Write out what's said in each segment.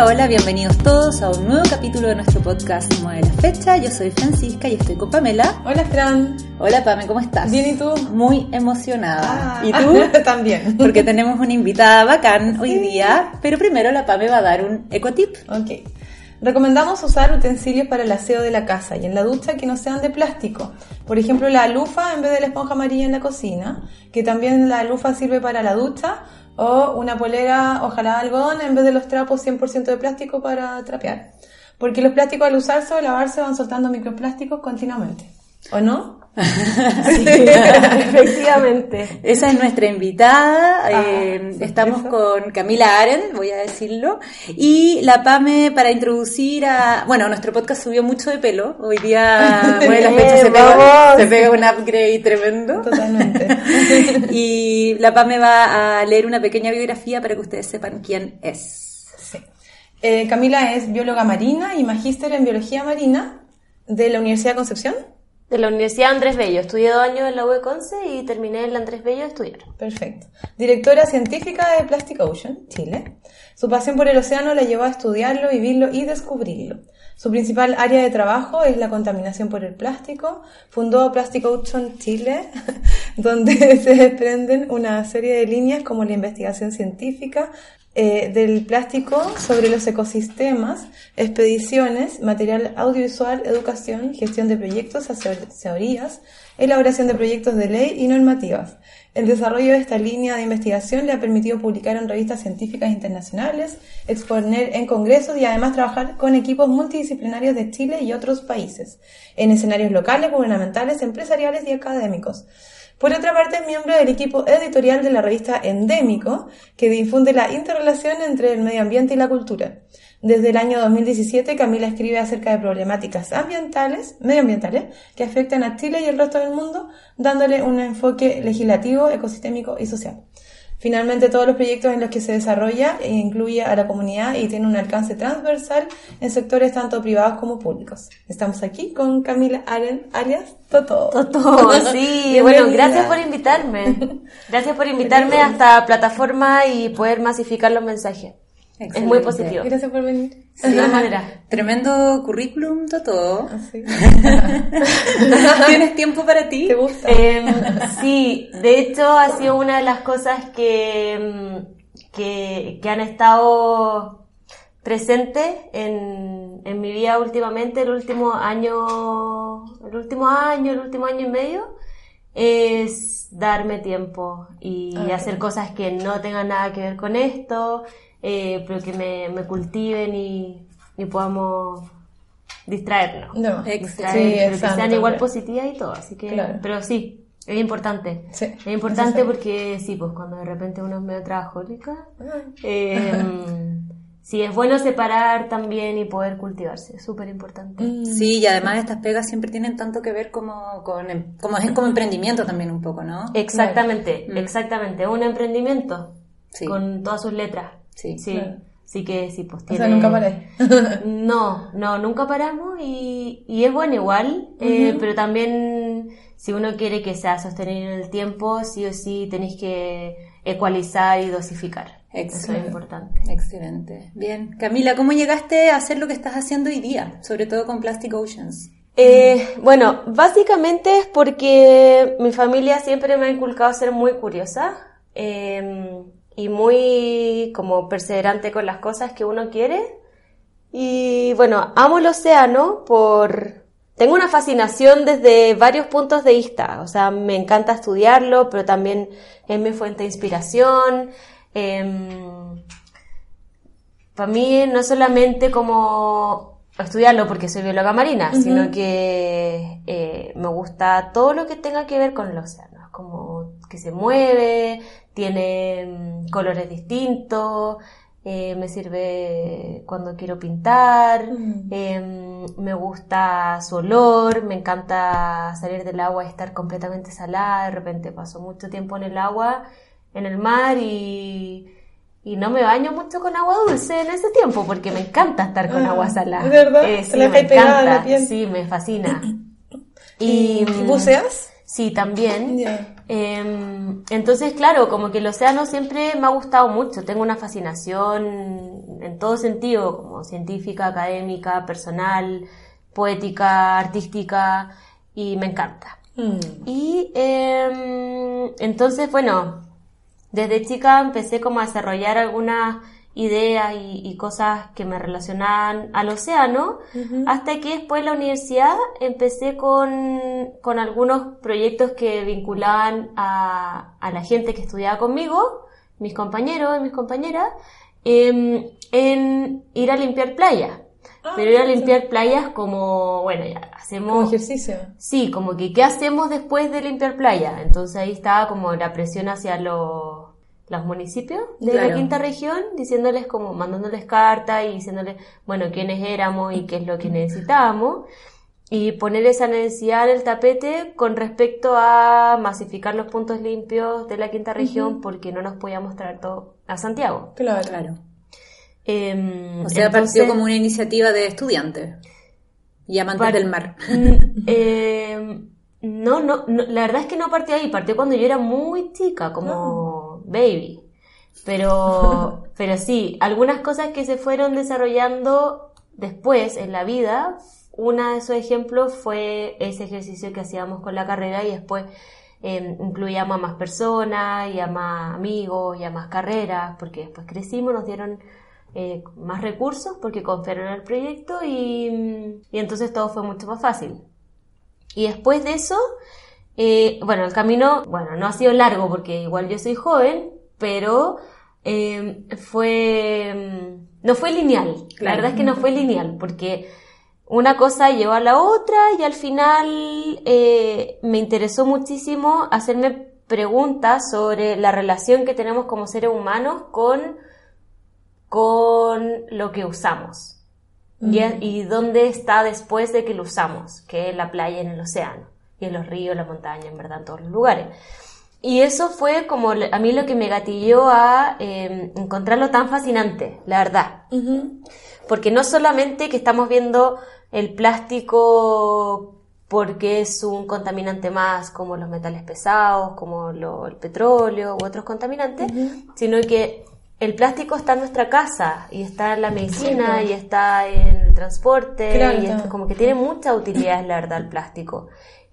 Hola, hola, bienvenidos todos a un nuevo capítulo de nuestro podcast Mueve la Fecha. Yo soy Francisca y estoy con Pamela. Hola, Fran. Hola, Pame, ¿cómo estás? Bien, ¿y tú? Muy emocionada. Ah, ¿Y tú? También. Porque tenemos una invitada bacán hoy día, pero primero la Pame va a dar un ecotip. Ok. Recomendamos usar utensilios para el aseo de la casa y en la ducha que no sean de plástico. Por ejemplo, la lufa en vez de la esponja amarilla en la cocina, que también la lufa sirve para la ducha, o una polera, ojalá de algodón, en vez de los trapos 100% de plástico para trapear. Porque los plásticos al usarse o lavarse van soltando microplásticos continuamente. ¿O no? Efectivamente. Esa es nuestra invitada. Ah, eh, estamos con Camila Aren, voy a decirlo. Y la Pame para introducir a... Bueno, nuestro podcast subió mucho de pelo. Hoy día, se pega, vamos. se pega un upgrade tremendo. Totalmente. Y la Pame va a leer una pequeña biografía para que ustedes sepan quién es. Sí. Eh, Camila es bióloga marina y magíster en biología marina de la Universidad de Concepción. De la Universidad Andrés Bello. Estudié dos años en la UE Conce y terminé en la Andrés Bello de estudiar. Perfecto. Directora científica de Plastic Ocean, Chile. Su pasión por el océano la llevó a estudiarlo, vivirlo y descubrirlo. Su principal área de trabajo es la contaminación por el plástico. Fundó Plastic Ocean Chile, donde se desprenden una serie de líneas como la investigación científica eh, del plástico sobre los ecosistemas, expediciones, material audiovisual, educación, gestión de proyectos, asesorías, elaboración de proyectos de ley y normativas. El desarrollo de esta línea de investigación le ha permitido publicar en revistas científicas internacionales, exponer en congresos y además trabajar con equipos multidisciplinarios de Chile y otros países, en escenarios locales, gubernamentales, empresariales y académicos. Por otra parte, es miembro del equipo editorial de la revista Endémico, que difunde la interrelación entre el medio ambiente y la cultura. Desde el año 2017, Camila escribe acerca de problemáticas ambientales, medioambientales, que afectan a Chile y el resto del mundo, dándole un enfoque legislativo, ecosistémico y social. Finalmente, todos los proyectos en los que se desarrolla e incluye a la comunidad y tiene un alcance transversal en sectores tanto privados como públicos. Estamos aquí con Camila Aren, alias Toto. Toto, sí. Bueno, gracias por invitarme. Gracias por invitarme a esta plataforma y poder masificar los mensajes. Es muy positivo. Gracias por venir. De todas maneras. Tremendo currículum, Toto. Así. ¿Tienes tiempo para ti? ¿Te gusta? Em, sí, de hecho ha sido una de las cosas que, em, que, que han estado presentes en, en mi vida últimamente, el último año, el último año, el último año y medio, es darme tiempo y Ah, hacer cosas que no tengan nada que ver con esto, eh, pero que me, me cultiven y, y podamos distraernos No. Extra- Sí, pero es que sean igual positivas y todo, así que, Claro. pero sí, es importante. Sí, es importante porque sí, pues cuando de repente uno es medio trabajólica, eh, sí, es bueno separar también y poder cultivarse, es súper importante. Mm. Sí, y además estas pegas siempre tienen tanto que ver como con em- como es como emprendimiento también un poco, ¿no? Exactamente, Mm. exactamente, un emprendimiento Sí. con todas sus letras. Sí. sí, Claro. sí que sí, pues O tiene... sea, nunca paré. No, no, nunca paramos y, y es bueno igual, eh, pero también si uno quiere que sea sostenible en el tiempo, sí o sí tenéis que ecualizar y dosificar. Eso Excelente. es importante. Excelente. Bien. Camila, ¿cómo llegaste a hacer lo que estás haciendo hoy día? Sobre todo con Plastic Oceans. Eh, bueno, básicamente es porque mi familia siempre me ha inculcado ser muy curiosa eh, y muy como perseverante con las cosas que uno quiere. Y bueno, amo el océano por... Tengo una fascinación desde varios puntos de vista, o sea, me encanta estudiarlo, pero también es mi fuente de inspiración. em, para mí no solamente como estudiarlo porque soy bióloga marina, sino que eh, me gusta todo lo que tenga que ver con el océano, Es como que se mueve, tiene mm, colores distintos, eh, me sirve cuando quiero pintar, Mm. em, me gusta su olor, me encanta salir del agua y estar completamente salada, de repente paso mucho tiempo en el agua, en el mar y y no me baño mucho con agua dulce en ese tiempo porque me encanta estar con Ah, agua salada. ¿es verdad? Eh, ¿Te sí, me encanta. Sí, me fascina. ¿Y, Y, buceas? Sí, también. Em, entonces, claro, como que el océano siempre me ha gustado mucho. Tengo una fascinación en todo sentido, como científica, académica, personal, poética, artística, y me encanta. Mm. Y em, entonces, bueno, desde chica empecé como a desarrollar algunas ideas y, y cosas que me relacionaban al océano, hasta que después en la universidad empecé con, con algunos proyectos que vinculaban a, a la gente que estudiaba conmigo, mis compañeros y mis compañeras, em, en ir a limpiar playas. Ah, Pero ir a sí. limpiar playas como, bueno, ya Como hacemos... ejercicio. Sí, como que ¿qué hacemos después de limpiar playa? Entonces ahí estaba como la presión hacia los, los municipios de la Claro. quinta región, diciéndoles como, mandándoles cartas y diciéndoles, bueno, quiénes éramos y qué es lo que necesitábamos. Y poner esa necesidad en el tapete con respecto a masificar los puntos limpios de la quinta región porque no nos podíamos traer todo a Santiago. Claro. Claro. Em, O sea, entonces- partió como una iniciativa de estudiantes y amantes del mar. Eh, no, no, no, la verdad es que no partió ahí, partió cuando yo era muy chica, como baby. Pero, pero sí, algunas cosas que se fueron desarrollando después en la vida, una de esos ejemplos fue ese ejercicio que hacíamos con la carrera y después eh, incluíamos a más personas y a más amigos y a más carreras, porque después crecimos, nos dieron eh, más recursos porque confiaron en el proyecto y, y entonces todo fue mucho más fácil. Y después de eso, eh, bueno, el camino, bueno, no ha sido largo porque igual yo soy joven, pero eh, fue, mm, no fue lineal. La verdad es que no fue lineal porque una cosa llevó a la otra y al final eh, me interesó muchísimo hacerme preguntas sobre la relación que tenemos como seres humanos con, con lo que usamos. Y, y dónde está después de que lo usamos, que es la playa en el océano, y en los ríos, la montaña, en verdad, en todos los lugares. Y eso fue como a mí lo que me gatilló a eh, encontrarlo tan fascinante, la verdad. Porque no solamente que estamos viendo el plástico porque es un contaminante más como los metales pesados, como lo- el petróleo u otros contaminantes, sino que el plástico está en nuestra casa y está en la medicina y está en el transporte Claro, y está. como que tiene mucha utilidad la verdad el plástico.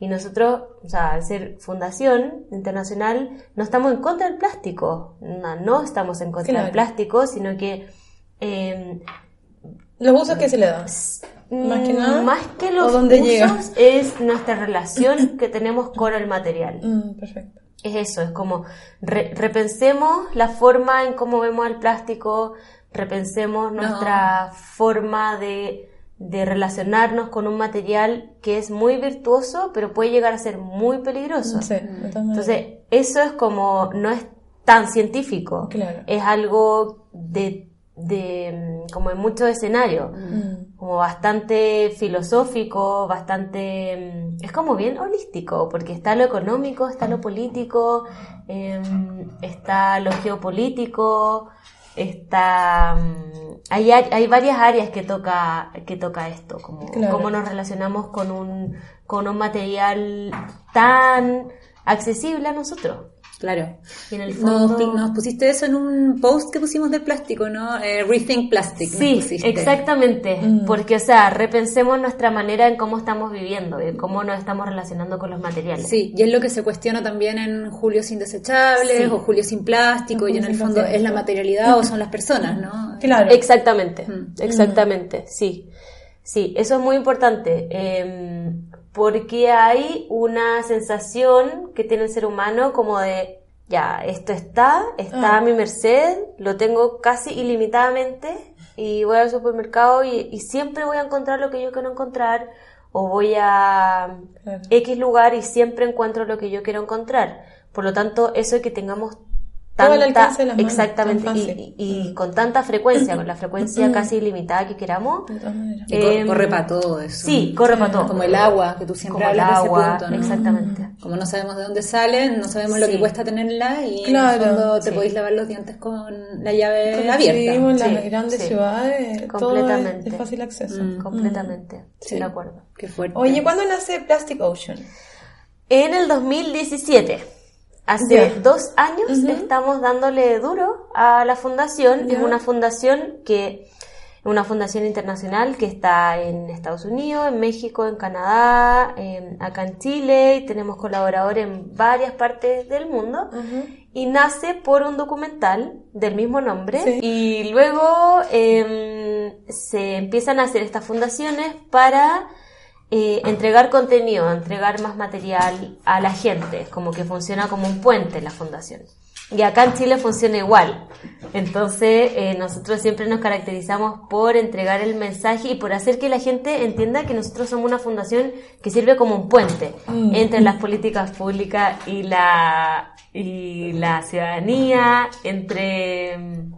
Y nosotros, o sea, al ser fundación internacional, no estamos en contra del plástico, no, no estamos en contra Claro. del plástico, sino que eh, Los usos que se le dan. Más que nada. Más que los ¿O dónde usos, llega? es nuestra relación que tenemos con el material. Mm, perfecto. Es eso, es como re- repensemos la forma en cómo vemos el plástico, repensemos nuestra forma de, de relacionarnos con un material que es muy virtuoso, pero puede llegar a ser muy peligroso. Sí. Entonces, eso es como, no es tan científico, Claro. es algo de, de mm, como en muchos escenarios Mm. como bastante filosófico, bastante... mm, Es como bien holístico, porque está lo económico, está lo político, em, está lo geopolítico, está... Hay, hay varias áreas que toca, que toca esto, como Claro. cómo nos relacionamos con un, con un material tan accesible a nosotros. Claro. Y en el Nos, fondo... nos pusiste eso en un post que pusimos del plástico, ¿no? Eh, Rethink Plastic. Sí, exactamente. Mm. Porque, o sea, repensemos nuestra manera en cómo estamos viviendo y en cómo nos estamos relacionando con los materiales. Sí, y es lo que se cuestiona también en Julio sin desechables Sí. o Julio sin plástico, y en el fondo plástico. es la materialidad o son las personas, ¿no? Claro. Exactamente, Mm. exactamente, sí. Sí, eso es muy importante. eh, porque hay una sensación que tiene el ser humano como de, ya, esto está, está a mi merced, lo tengo casi ilimitadamente y voy al supermercado y, y siempre voy a encontrar lo que yo quiero encontrar o voy a. X lugar y siempre encuentro lo que yo quiero encontrar. Por lo tanto, eso es que tengamos tanta, alcance de las manos, exactamente, tan y, fácil. y- y con tanta frecuencia, con la frecuencia casi ilimitada que queramos. De todas maneras. Y Em, corre para todo eso. Sí, corre para todo. Como el agua, que tú siempre Como el agua, de ese punto, ¿no? exactamente. Como no sabemos de dónde salen, no sabemos lo que cuesta tenerla y Claro, en el fondo te sí. podéis lavar los dientes con la llave abierta. vivimos en las Sí, grandes sí. ciudades, todo es Completamente. de fácil acceso. Mm. Completamente, Sí. de acuerdo. Qué fuerte. Oye, ¿cuándo nace Plastic Ocean? En el 2017. Hace dos años estamos dándole duro a la fundación. Es una fundación que, una fundación internacional que está en Estados Unidos, en México, en Canadá, en- acá en Chile, y tenemos colaboradores en varias partes del mundo. Y nace por un documental del mismo nombre. Sí. Y luego em, se empiezan a hacer estas fundaciones para eh, entregar contenido, entregar más material a la gente. Es como que funciona como un puente la fundación. Y acá en Chile funciona igual. Entonces, eh, nosotros siempre nos caracterizamos por entregar el mensaje y por hacer que la gente entienda que nosotros somos una fundación que sirve como un puente entre las políticas públicas y la, y la ciudadanía, entre... mm,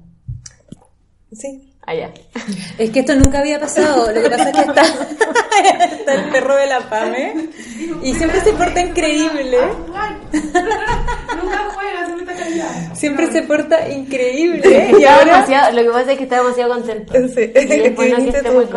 Sí. Allá. Es que esto nunca había pasado. Lo que pasa es que está, está el perro de la Pame y siempre se porta increíble. Nunca juega, siempre está callada. Siempre se porta increíble. Y ahora lo que pasa es que está demasiado contento. Sí.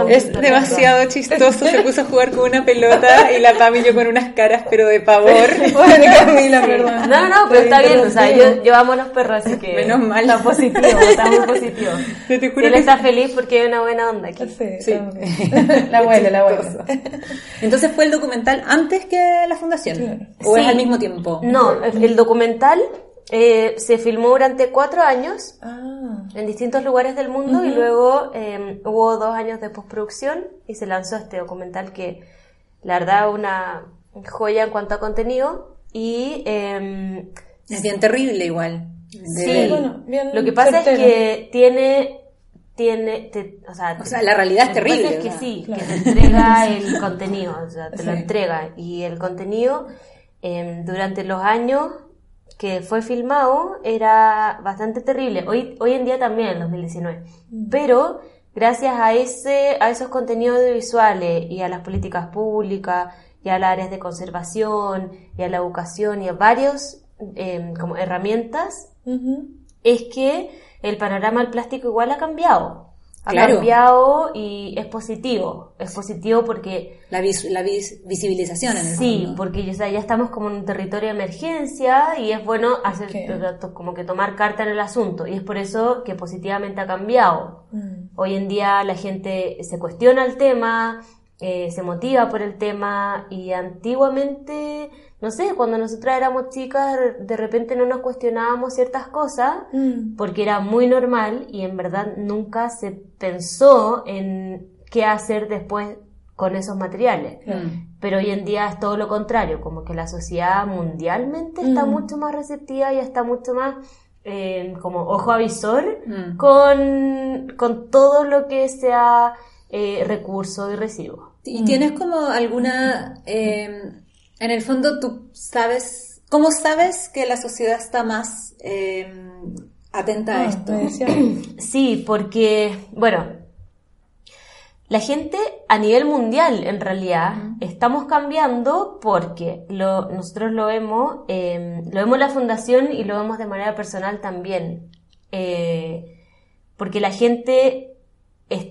Es demasiado chistoso. Se puso a jugar con una pelota y la Pame y yo con unas caras, pero de pavor. Bueno, Camila, perdón. No, no, pero está bien, o sea, yo, yo amo a los perros, así que... Menos mal. Está positivo, está muy positivo. Pero te Y juro él que está feliz porque hay una buena onda aquí. Sí, Sí. La abuela, la abuela. Entonces fue el documental antes que la fundación. Claro. ¿O es Sí. al mismo tiempo? No, el documental eh, se filmó durante cuatro años Ah. en distintos lugares del mundo y luego eh, hubo dos años de postproducción y se lanzó este documental que la verdad es una joya en cuanto a contenido y eh, Es bien terrible igual. De sí, bueno, bien lo que pasa es certero. que tiene tiene te- o, sea, O sea, la realidad es terrible, es que ¿verdad? sí Claro. que te entrega el contenido o sea te lo entrega y el contenido eh, durante los años que fue filmado era bastante terrible. Hoy, hoy en día también, en 2019. Pero gracias a, ese, a esos contenidos audiovisuales y a las políticas públicas y a las áreas de conservación y a la educación y a varios eh, como herramientas, es que el panorama del plástico igual ha cambiado. Ha Claro. cambiado y es positivo. Es positivo porque La, vis- la vis- visibilización en el Sí, porque o sea, ya estamos como en un territorio de emergencia y es bueno hacer como que tomar carta en el asunto y es por eso que positivamente ha cambiado. Mm. Hoy en día la gente se cuestiona el tema, eh, se motiva por el tema y antiguamente, no sé, cuando nosotras éramos chicas de repente no nos cuestionábamos ciertas cosas Mm. porque era muy normal y en verdad nunca se pensó en qué hacer después con esos materiales. Mm. Pero hoy en día es todo lo contrario, como que la sociedad mundialmente está Mm. mucho más receptiva y está mucho más eh, como ojo avisor Mm. con, con todo lo que sea eh, recurso y residuo. ¿Y tienes como alguna... eh, en el fondo tú sabes... ¿Cómo sabes que la sociedad está más eh, atenta a Ah, esto? Sí, porque, bueno, la gente a nivel mundial, en realidad, estamos cambiando porque lo, nosotros lo vemos, eh, lo vemos en la fundación y lo vemos de manera personal también. Eh, porque la gente, es-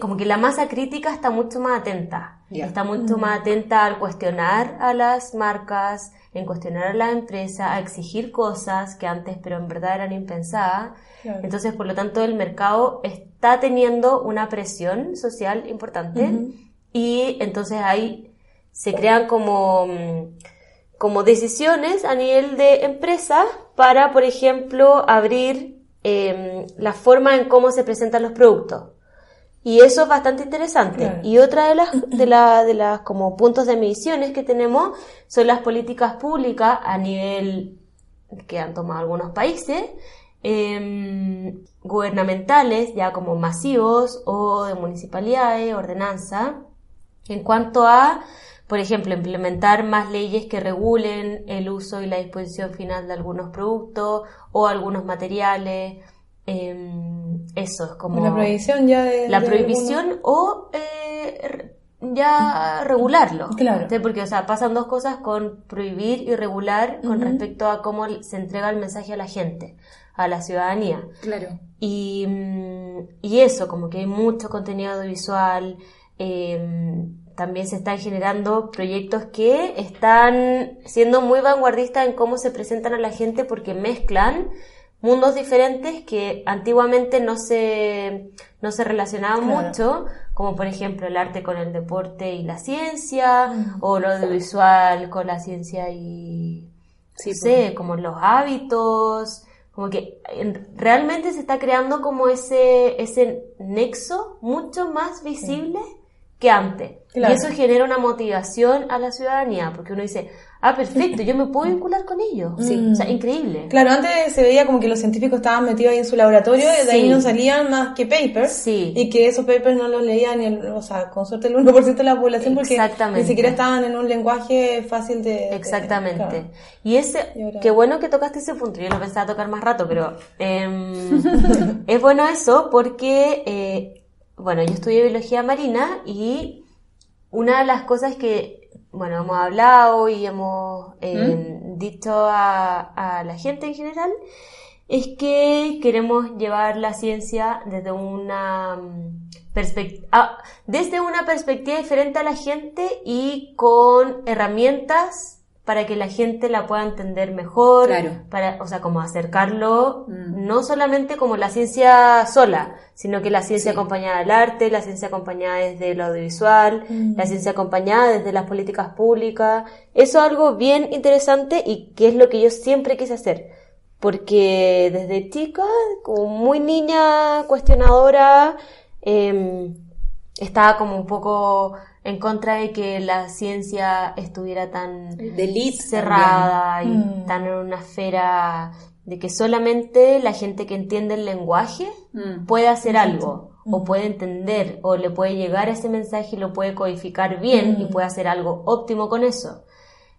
como que la masa crítica está mucho más atenta. Ya. Está mucho más atenta al cuestionar a las marcas, en cuestionar a la empresa, a exigir cosas que antes, pero en verdad eran impensadas. Claro. Entonces, por lo tanto, el mercado está teniendo una presión social importante y entonces ahí se crean como, mm, como decisiones a nivel de empresa para, por ejemplo, abrir eh, la forma en cómo se presentan los productos. Y eso es bastante interesante. Claro. Y otra de las, de la, de las como puntos de mediciones que tenemos son las políticas públicas a nivel que han tomado algunos países, em, gubernamentales, ya como masivos, o de municipalidades, ordenanza, en cuanto a, por ejemplo, implementar más leyes que regulen el uso y la disposición final de algunos productos o algunos materiales. Em, eso es como La prohibición ya de. la de prohibición o eh, ya regularlo. Claro. ¿sí? Porque, o sea, pasan dos cosas con prohibir y regular con respecto a cómo se entrega el mensaje a la gente, a la ciudadanía. Claro. Y, mm, y eso, como que hay mucho contenido audiovisual, eh, también se están generando proyectos que están siendo muy vanguardistas en cómo se presentan a la gente porque mezclan mundos diferentes que antiguamente no se, no se relacionaban Claro. mucho, como por ejemplo el arte con el deporte y la ciencia, Mm. o lo audiovisual con la ciencia y, Sí, no sé, como los hábitos, como que en- realmente se está creando como ese, ese nexo mucho más visible que antes. Claro. Y eso genera una motivación a la ciudadanía, porque uno dice, ah, perfecto, yo me puedo vincular con ellos. Sí. O sea, increíble. Claro, antes se veía como que los científicos estaban metidos ahí en su laboratorio y de ahí no salían más que papers. Sí. Y que esos papers no los leía ni el, o sea, con suerte el 1% de la población porque ni siquiera estaban en un lenguaje fácil de... de- Exactamente. claro. Y ese, Y ahora- qué bueno que tocaste ese punto. Yo lo pensaba tocar más rato, pero em, es bueno eso porque, eh, bueno, yo estudié biología marina y una de las cosas que, bueno, hemos hablado y hemos eh, dicho a, a la gente en general es que queremos llevar la ciencia desde una perspectiva, desde una perspectiva diferente a la gente y con herramientas para que la gente la pueda entender mejor, Claro. para, o sea, como acercarlo, Mm. no solamente como la ciencia sola, sino que la ciencia Sí. acompañada del arte, la ciencia acompañada desde lo audiovisual, Mm. la ciencia acompañada desde las políticas públicas. Eso es algo bien interesante y que es lo que yo siempre quise hacer. Porque desde chica, como muy niña, cuestionadora, em, estaba como un poco en contra de que la ciencia estuviera tan cerrada y Mm. tan en una esfera de que solamente la gente que entiende el lenguaje Mm. puede hacer algo o puede entender o le puede llegar ese mensaje y lo puede codificar bien y puede hacer algo óptimo con eso.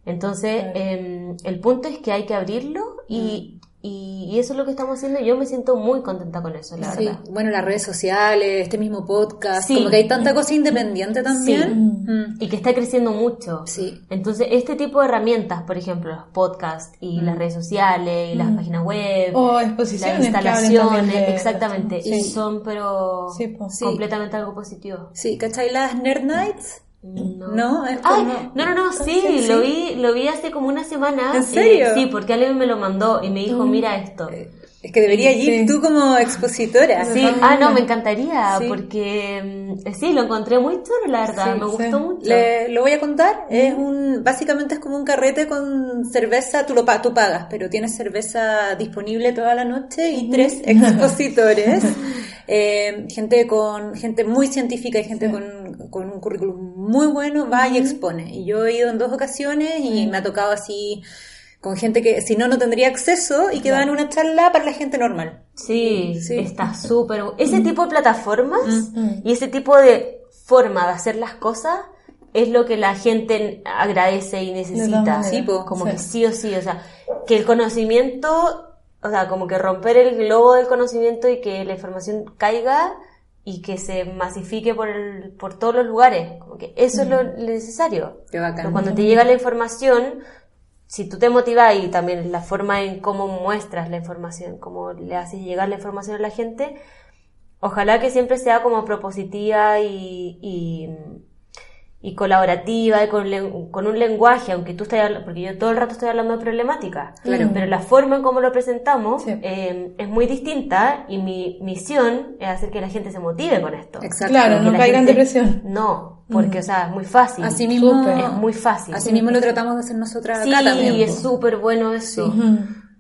Entonces, Claro. em, el punto es que hay que abrirlo y, y, y eso es lo que estamos haciendo y yo me siento muy contenta con eso, la Sí, verdad. bueno, las redes sociales, este mismo podcast, Sí. como que hay tanta cosa independiente también. Sí. Mm. Y que está creciendo mucho. Sí. Entonces, este tipo de herramientas, por ejemplo, los podcasts y las redes sociales y las páginas web, O las exposiciones hablen instalaciones, de- exactamente, Sí. son pero completamente algo positivo. Sí, ¿cachai las Nerd Nights? No. No, es Ay, no, no, no, sí, Sí, lo vi, lo vi hace como una semana. ¿En serio? Eh, sí, porque alguien me lo mandó y me dijo, mira esto. Es que debería ir Sí. tú como expositora. Sí, ah, no, me encantaría, Sí. porque mm, sí, lo encontré muy chulo, la verdad, Sí, me sí. gustó mucho. Le- lo voy a contar. Es un, básicamente es como un carrete con cerveza. Tú lo pa- tú pagas, pero tienes cerveza disponible toda la noche y tres expositores. Eh, gente con gente muy científica y gente con, con un currículum muy bueno va y expone. Y yo he ido en dos ocasiones y me ha tocado así con gente que si no no tendría acceso y que va en una charla para la gente normal. Sí, Sí. está súper. Ese tipo de plataformas Mm. y ese tipo de forma de hacer las cosas es lo que la gente agradece y necesita. Sí, po. como Sí. que sí o sí, o sea, que el conocimiento, o sea, como que romper el globo del conocimiento y que la información caiga y que se masifique por, el, por todos los lugares. Como que eso es lo necesario. Qué bacán. Cuando te llega la información, si tú te motivas y también la forma en cómo muestras la información, cómo le haces llegar la información a la gente, ojalá que siempre sea como propositiva y, y, y colaborativa y con, con un lenguaje, aunque tú estés hablando, porque yo todo el rato estoy hablando de problemática, Claro. pero la forma en cómo lo presentamos Sí. eh, es muy distinta y mi misión es hacer que la gente se motive con esto. Exacto. Claro, no caiga en depresión. No, porque, o sea, es muy fácil. Así mismo. Es muy fácil. Así mismo lo tratamos de hacer nosotras Sí, acá también. es po. súper bueno eso.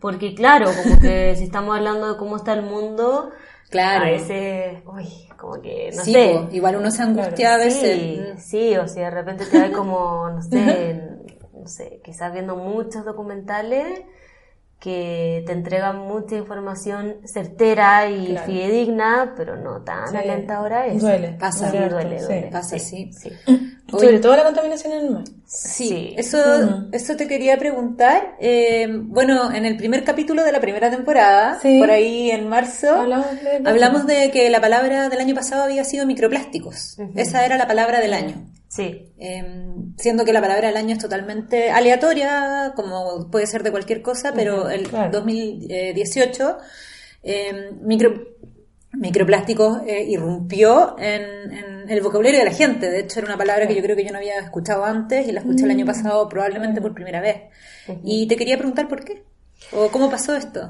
Porque claro, como que si estamos hablando de cómo está el mundo, Claro. a veces, uy, como que, no sí, sé. po, igual uno se angustia a veces. Sí, Mm. sí, o si de repente te da como, no sé, no sé, quizás viendo muchos documentales que te entregan mucha información certera y Claro. fidedigna, pero no tan Sí. alentadora es. Duele. Pasa. Sí, Duele duele, sí. Pasa, sí. sí. Sobre todo la contaminación en el mar. Sí, Sí. Eso, eso te quería preguntar. Eh, bueno, en el primer capítulo de la primera temporada, Sí. por ahí en marzo, Hablamos de- hablamos de que la palabra del año pasado había sido microplásticos. Esa era la palabra del año. Sí, Eh, siendo que la palabra del año es totalmente aleatoria, como puede ser de cualquier cosa, pero el claro. 2018, eh, micro, microplásticos eh, irrumpió en, en el vocabulario de la gente. De hecho, era una palabra que yo creo que yo no había escuchado antes y la escuché el año pasado probablemente por primera vez. Y te quería preguntar por qué. ¿O cómo pasó esto?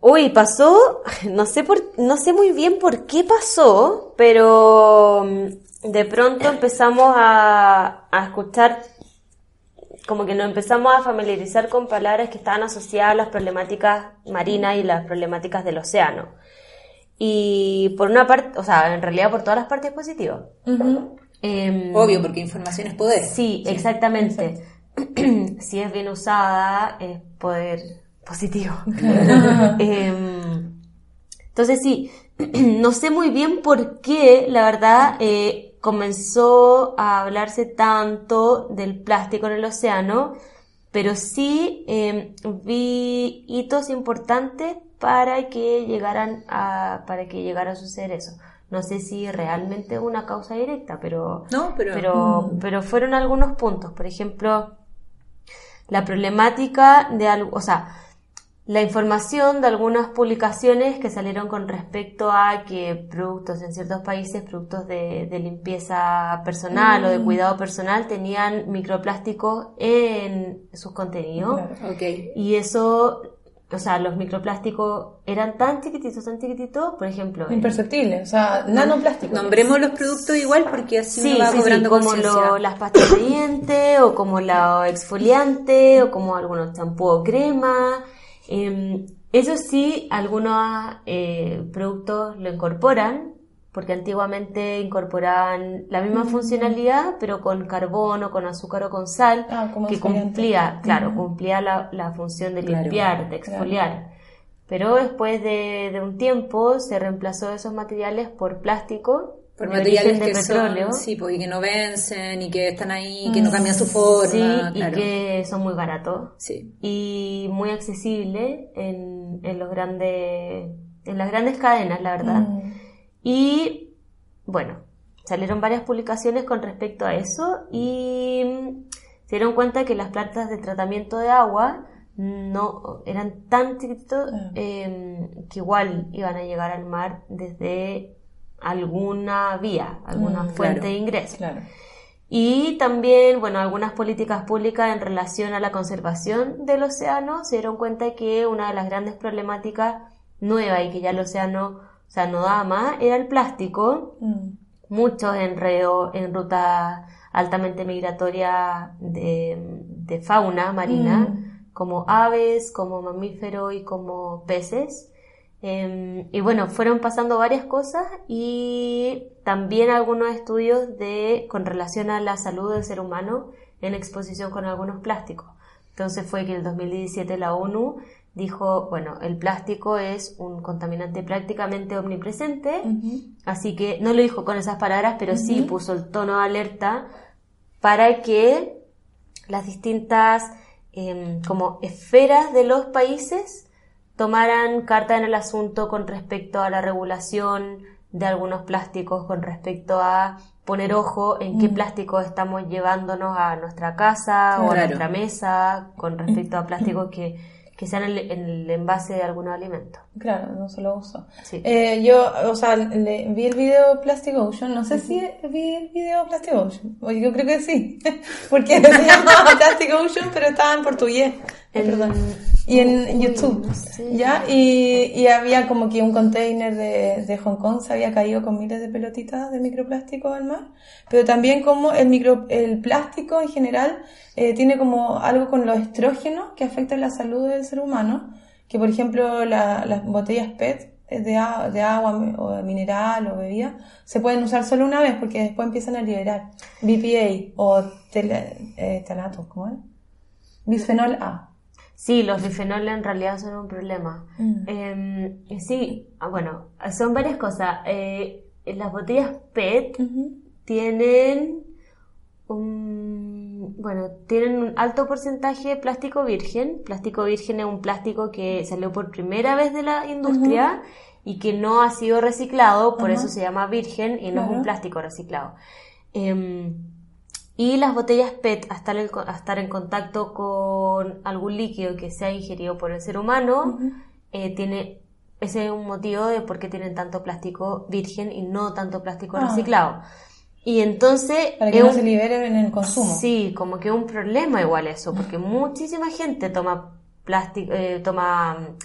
Uy, pasó, no sé por, no sé muy bien por qué pasó, pero mm, de pronto empezamos a, a escuchar, como que nos empezamos a familiarizar con palabras que estaban asociadas a las problemáticas marinas y las problemáticas del océano. Y por una parte, o sea, en realidad por todas las partes positivas. Em, Obvio, porque información es poder. Sí, exactamente. si es bien usada, es poder positivo. Em, entonces sí, no sé muy bien por qué, la verdad, eh, comenzó a hablarse tanto del plástico en el océano, pero sí em, vi hitos importantes para que llegaran a, para que llegara a suceder eso. No sé si realmente una causa directa, pero, No, pero- pero, pero fueron algunos puntos. Por ejemplo, la problemática de algo, o sea, la información de algunas publicaciones que salieron con respecto a que productos en ciertos países, productos de, de limpieza personal o de cuidado personal, tenían microplásticos en sus contenidos. Claro. Ok. Y eso, o sea, los microplásticos eran tan chiquititos, tan chiquititos, por ejemplo, Imperceptible, o sea, nanoplástico. Nombremos los productos igual porque así Sí, uno va sí, sí, cobrando como conciencia. lo- las pastas de diente, o como la exfoliante, o como algunos champú o crema. Eh, eso sí, algunos eh, productos lo incorporan, porque antiguamente incorporaban la misma funcionalidad, pero con carbón o con azúcar o con sal, Ah, que cumplía, claro, cumplía la, la función de Claro, limpiar, de exfoliar. Pero después de, de un tiempo se reemplazó esos materiales por plástico, Por materiales que petróleo. son, sí, pues, y que no vencen y que están ahí, que no cambian su forma. Sí, y que son muy baratos Sí. y muy accesibles en, en los grandes en las grandes cadenas, la verdad. Mm. Y bueno, salieron varias publicaciones con respecto a eso y mm, se dieron cuenta que las plantas de tratamiento de agua no eran tan chiquititos Ah. eh, que igual iban a llegar al mar desde alguna vía, alguna Mm, fuente claro. de ingreso. Claro. Y también, bueno, algunas políticas públicas en relación a la conservación del océano se dieron cuenta que una de las grandes problemáticas nuevas y que ya el océano, o sea, no daba más, era el plástico. Mm. Muchos enredos en rutas altamente migratorias de, de fauna marina, Mm. como aves, como mamíferos y como peces. Em, y bueno, fueron pasando varias cosas y también algunos estudios de, con relación a la salud del ser humano en exposición con algunos plásticos. Entonces fue que en el 2017 la ONU dijo, bueno, el plástico es un contaminante prácticamente omnipresente, así que no lo dijo con esas palabras, pero sí puso el tono de alerta para que las distintas em, como esferas de los países tomaran carta en el asunto con respecto a la regulación de algunos plásticos, con respecto a poner ojo en qué plásticos estamos llevándonos a nuestra casa o a nuestra mesa, con respecto a plásticos que, que sean en el, en el envase de algunos alimentos. Claro, no solo uso. Sí. Eh, yo, o sea, le- vi el video Plastic Ocean, no sé si vi el video Plastic Ocean, yo creo que sí, porque se llamaba Plastic Ocean, pero estaba en portugués. Eh, En- perdón. Y en Uy, YouTube, no sé. ¿ya? Y, y había como que un container de, de Hong Kong se había caído con miles de pelotitas de microplástico al mar, pero también como el micro, el plástico en general eh, tiene como algo con los estrógenos que afectan la salud del ser humano, que por ejemplo la- las botellas PET eh, de, a- de agua o mineral o bebida se pueden usar solo una vez porque después empiezan a liberar BPA o tele, eh, talato, ¿cómo es? Bisfenol A. Sí, los bifenoles en realidad son un problema. Mm. Eh, y sí, ah, bueno, son varias cosas. Eh, las botellas PET tienen un, bueno, tienen un alto porcentaje de plástico virgen. Plástico virgen es un plástico que salió por primera vez de la industria y que no ha sido reciclado, por eso se llama virgen y no es un plástico reciclado. Em, y las botellas PET, a estar, en, a estar en contacto con algún líquido que sea ingerido por el ser humano, eh, tiene ese es un motivo de por qué tienen tanto plástico virgen y no tanto plástico Ah. reciclado. Y entonces... Para que es no un- se liberen en el consumo. Sí, como que es un problema igual eso, porque muchísima gente toma plástico, eh, toma mm,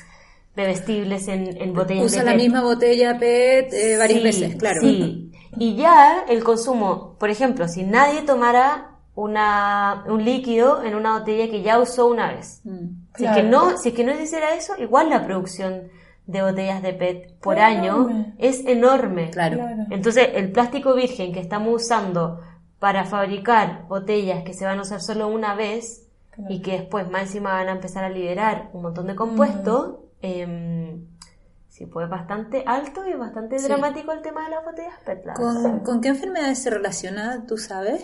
bebestibles en, en botellas Usa de la PET. misma botella PET eh, varias Sí, veces, claro. Sí. Y ya el consumo, por ejemplo, si nadie tomara una, un líquido en una botella que ya usó una vez. Mm. Si, es que no, si es que no se hiciera eso, igual la producción de botellas de PET por Es año enorme. es enorme. Claro. Claro. Entonces, el plástico virgen que estamos usando para fabricar botellas que se van a usar solo una vez Claro. y que después más encima van a empezar a liberar un montón de compuestos, em, sí, pues es bastante alto y bastante Sí. dramático el tema de las botellas PET. ¿Con, con qué enfermedades se relaciona, tú sabes?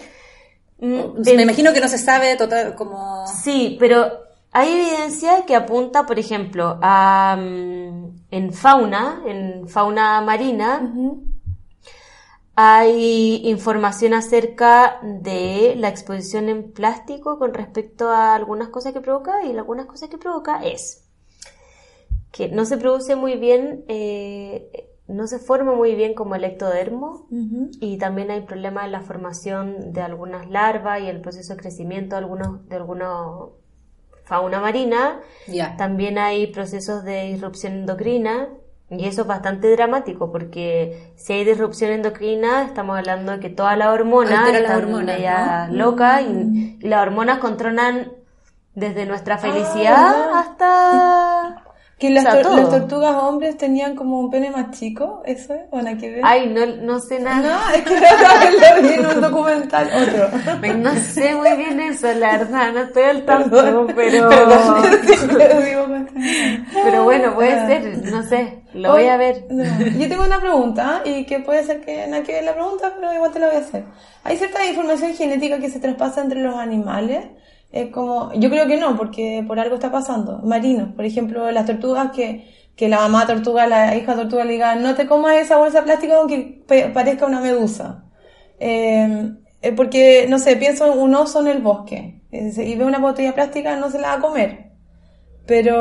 Mm, Me imagino que no se sabe total como... Sí, pero hay evidencia que apunta, por ejemplo, a mm, en fauna, en fauna marina, hay información acerca de la exposición en plástico con respecto a algunas cosas que provoca y algunas cosas que provoca es que no se produce muy bien, eh, no se forma muy bien como el ectodermo y también hay problemas en la formación de algunas larvas y el proceso de crecimiento de algunos de algunos fauna marina. Ya. También hay procesos de disrupción endocrina y eso es bastante dramático porque si hay disrupción endocrina estamos hablando de que todas las hormonas Altera las están hormonas, medias ¿no? locas y, y las hormonas controlan desde nuestra felicidad Ah, hasta... Que las, O sea, tor- todo. las tortugas hombres tenían como un pene más chico, ¿eso es? ¿O nada que ver? Ay, no, no sé nada. No, es que lo vi en un documental, otro. No sé muy bien eso, la verdad, no estoy al tanto, pero... Perdón, sí, Pero bueno, puede Ah. ser, no sé, lo voy a ver. No. Yo tengo una pregunta y que puede ser que nada que ver la pregunta, pero igual te la voy a hacer. ¿Hay cierta información genética que se traspasa entre los animales? Es como, yo creo que no, porque por algo está pasando. Marinos, por ejemplo, las tortugas que, que la mamá tortuga, la hija tortuga le diga, no te comas esa bolsa de plástico aunque parezca una medusa. Eh, eh, porque, no sé, pienso en un oso en el bosque eh, y ve una botella plástica, no se la va a comer pero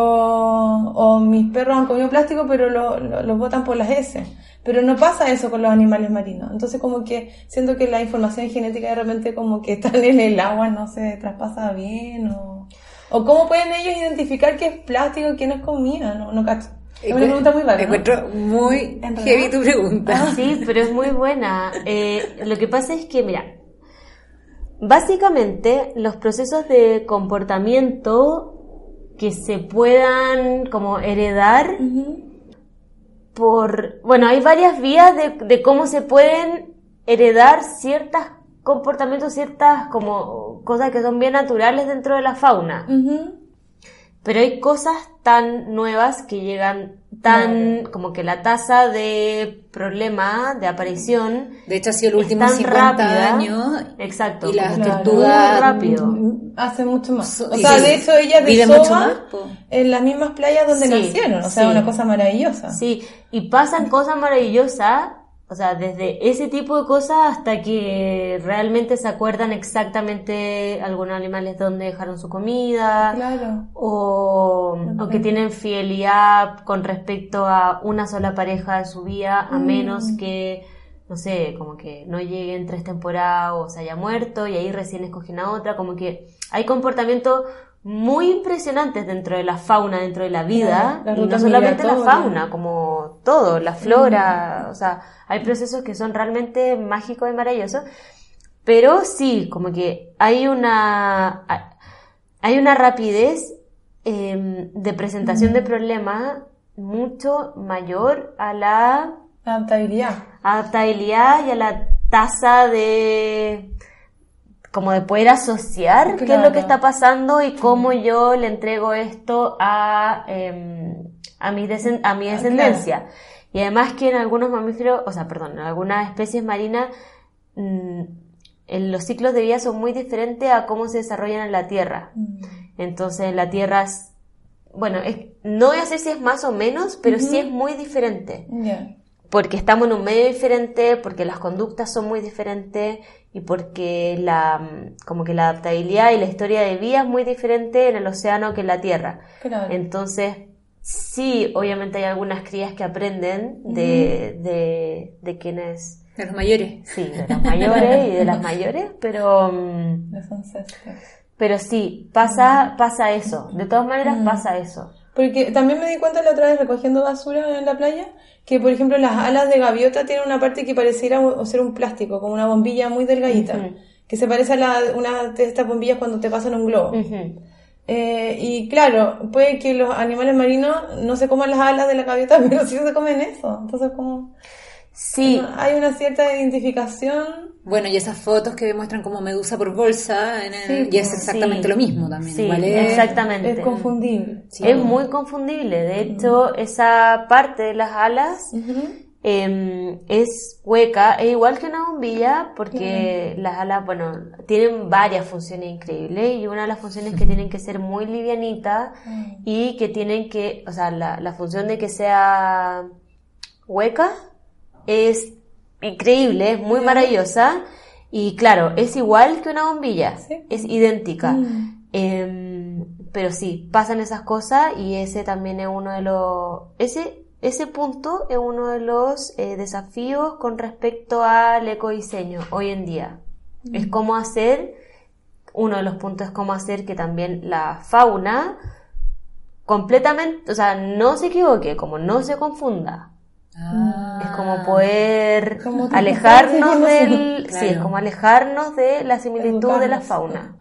o mis perros han comido plástico pero lo, lo- los botan por las heces pero no pasa eso con los animales marinos entonces como que siento que la información genética de repente como que están en el agua no se traspasa bien o, o cómo pueden ellos identificar qué es plástico y qué no es comida no, no cacho es una pregunta muy vaga ¿no? Encuentro muy ¿En heavy tu pregunta. Sí, pero es muy buena. Eh, lo que pasa es que, mira, básicamente los procesos de comportamiento que se puedan como heredar Ujú. Por, bueno, hay varias vías de, de cómo se pueden heredar ciertos comportamientos, ciertas como cosas que son bien naturales dentro de la fauna. Pero hay cosas tan nuevas que llegan tan, como que la tasa de problema, de aparición, De hecho, ha sido el es último tan 50 rápida. años. Exacto. Y rápido. hace mucho más So- o sea sí, de hecho mucho más, po. en las mismas playas donde Sí, nacieron o sea sí. una cosa maravillosa Sí, y pasan cosas maravillosas, o sea, desde ese tipo de cosas hasta que realmente se acuerdan exactamente algunos animales dónde dejaron su comida, claro. o, o que tienen fidelidad con respecto a una sola pareja de su vida, a menos que, no sé, como que no lleguen tres temporadas o se haya muerto y ahí recién escogen a otra, como que hay comportamientos muy impresionantes dentro de la fauna, dentro de la vida, Claro, y no solamente la fauna, como todo, la flora, o sea, hay procesos que son realmente mágicos y maravillosos, pero sí, como que hay una, hay una rapidez eh, de presentación de problemas mucho mayor a la adaptabilidad. adaptabilidad y a la tasa de como de poder asociar qué es lo que está pasando y cómo yo le entrego esto a, eh, a, mi, a mi Ah, descendencia. Y además que en algunos mamíferos, o sea, perdón, en algunas especies marinas, mm, en los ciclos de vida son muy diferentes a cómo se desarrollan en la Tierra. Entonces la Tierra es, bueno, es, no voy a decir si es más o menos, pero sí es muy diferente. Porque estamos en un medio diferente, porque las conductas son muy diferentes y porque la como que la adaptabilidad y la historia de vida es muy diferente en el océano que en la tierra. claro Entonces, Sí, obviamente hay algunas crías que aprenden de, de, de quienes... De los mayores. Sí, de los mayores y de las mayores, pero... Los ancestros. Pero sí, pasa, pasa eso. De todas maneras pasa eso. Porque también me di cuenta la otra vez recogiendo basura en la playa, que por ejemplo las alas de gaviota tienen una parte que pareciera ser un plástico, como una bombilla muy delgadita, que se parece a la, una de estas bombillas cuando te pasan un globo. Eh, y claro, puede que los animales marinos no se coman las alas de la gaviota, pero sí se comen eso. Entonces como Sí, hay una cierta identificación. Bueno, y esas fotos que muestran como medusa por bolsa, en el- Sí, y es exactamente sí. lo mismo también. Sí, es- exactamente. Es confundible. Es muy confundible. De hecho, esa parte de las alas em, es hueca, es igual que una bombilla, porque las alas, bueno, tienen varias funciones increíbles y una de las funciones es que tienen que ser muy livianitas y que tienen que, o sea, la, la función de que sea hueca es increíble, es muy maravillosa y claro, es igual que una bombilla, Sí. es idéntica. Mm. Em, pero sí, pasan esas cosas y ese también es uno de los... Ese, ese punto es uno de los eh, desafíos con respecto al ecodiseño hoy en día. Es cómo hacer, uno de los puntos es cómo hacer que también la fauna completamente, o sea, no se equivoque, como no se confunda. Ah. Es como poder Como alejarnos del... claro. Sí, es como alejarnos de la similitud de la fauna.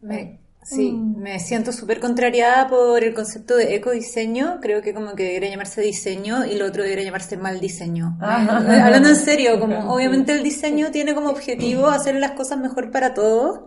Me- sí, me siento súper contrariada por el concepto de ecodiseño. Creo que como que debería llamarse diseño y lo otro debería llamarse mal diseño. Eh, Hablando en serio, como obviamente el diseño tiene como objetivo hacer las cosas mejor para todos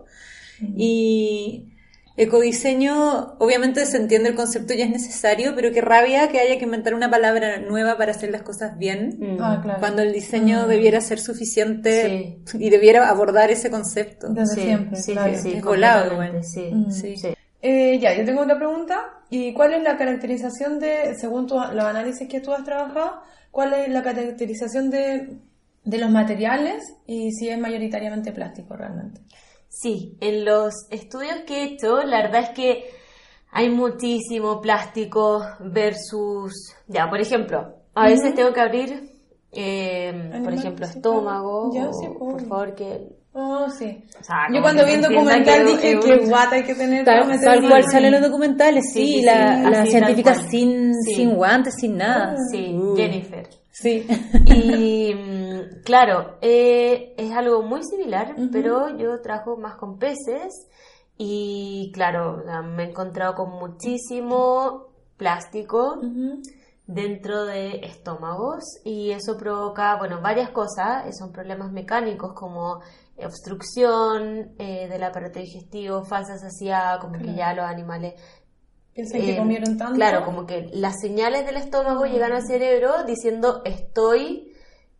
y ecodiseño, obviamente se entiende el concepto y es necesario, pero qué rabia que haya que inventar una palabra nueva para hacer las cosas bien. Mm. Ah, claro. Cuando el diseño debiera ser suficiente Sí. y debiera abordar ese concepto. Desde Sí, siempre, sí, claro. sí, sí, Es volado, completamente, sí, Mm. sí. Sí. Eh, ya, yo tengo otra pregunta. ¿Y cuál es la caracterización de, según tu- los análisis que tú has trabajado, cuál es la caracterización de, de los materiales y si es mayoritariamente plástico realmente? Sí, en los estudios que he hecho, la verdad es que hay muchísimo plástico versus, ya, por ejemplo, a veces tengo que abrir, eh, por ejemplo, sí, estómago, ya, o, sí, por favor, que... Oh, sí. o sea, Yo cuando vi entienda documental que dije que guata hay que tener Tal, para meter tal cual salen los documentales, sí, Sí, sí, la, sí, la así, científica sin, Sí. sin guantes, sin nada. Sí, Uh. Jennifer. Sí. Y mm, claro, eh, es algo muy similar, pero yo trabajo más con peces y claro, me he encontrado con muchísimo plástico dentro de estómagos y eso provoca, bueno, varias cosas, eh, son problemas mecánicos como obstrucción eh, del aparato digestivo, falsa saciedad, como que ya los animales Piensan que eh, comieron tanto. Claro, como que las señales del estómago llegan al cerebro diciendo estoy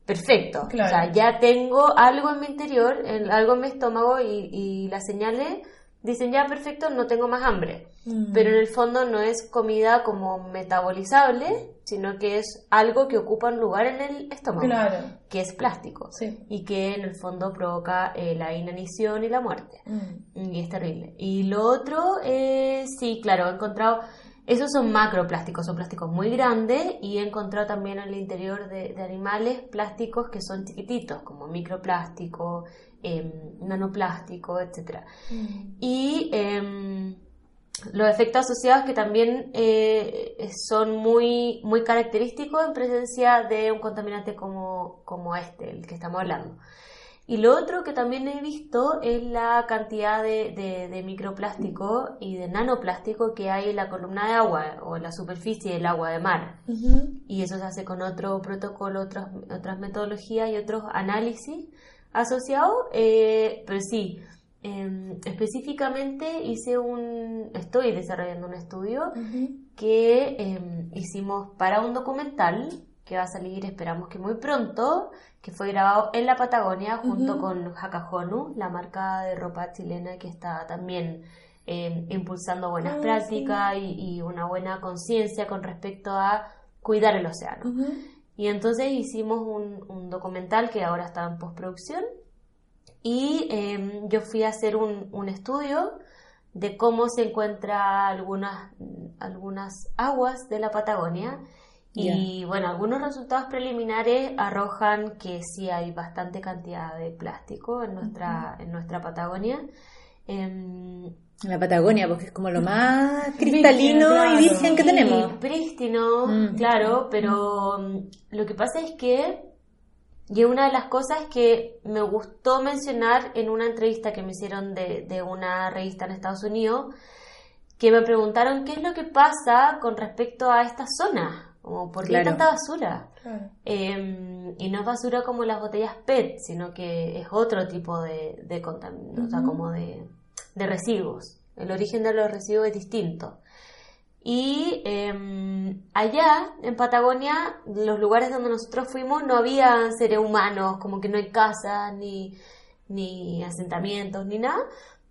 perfecto. Claro. O sea, ya tengo algo en mi interior, en- algo en mi estómago y, y las señales dicen ya perfecto, no tengo más hambre. Mm. Pero en el fondo no es comida como metabolizable, sino que es algo que ocupa un lugar en el estómago, Claro. que es plástico Sí. y que en el fondo provoca eh, la inanición y la muerte. Mm. Y es terrible. Y lo otro, eh, sí, claro, he encontrado, esos son macroplásticos, son plásticos muy grandes y he encontrado también en el interior de, de animales plásticos que son chiquititos, como microplástico, em, nanoplástico, etc. Y em, los efectos asociados que también eh, son muy, muy característicos en presencia de un contaminante como, como este, el que estamos hablando. Y lo otro que también he visto es la cantidad de, de, de microplástico y de nanoplástico que hay en la columna de agua o en la superficie del agua de mar. Y eso se hace con otro protocolo, otras, otras metodologías y otros análisis asociados. eh, pero sí, em, específicamente hice un, estoy desarrollando un estudio que em, hicimos para un documental que va a salir, esperamos que muy pronto, que fue grabado en la Patagonia junto con Hakajonu, la marca de ropa chilena que está también em, impulsando buenas Ah, prácticas y, y una buena conciencia con respecto a cuidar el océano. Y entonces hicimos un, un documental que ahora está en postproducción y em, yo fui a hacer un, un estudio de cómo se encuentra algunas, algunas aguas de la Patagonia. Y bueno, algunos resultados preliminares arrojan que sí hay bastante cantidad de plástico en nuestra, en nuestra Patagonia. En la Patagonia, porque es como lo más cristalino y virgen que tenemos. Prístino, mm. claro, pero mm, lo que pasa es que, y una de las cosas que me gustó mencionar en una entrevista que me hicieron de, de una revista en Estados Unidos, que me preguntaron qué es lo que pasa con respecto a esta zona como, ¿por qué tanta basura? Em, y no es basura como las botellas PET, sino que es otro tipo de, de o sea, como de, de, residuos. El origen de los residuos es distinto. Y em, allá, en Patagonia, los lugares donde nosotros fuimos, no había seres humanos, como que no hay casas, ni, ni asentamientos, ni nada.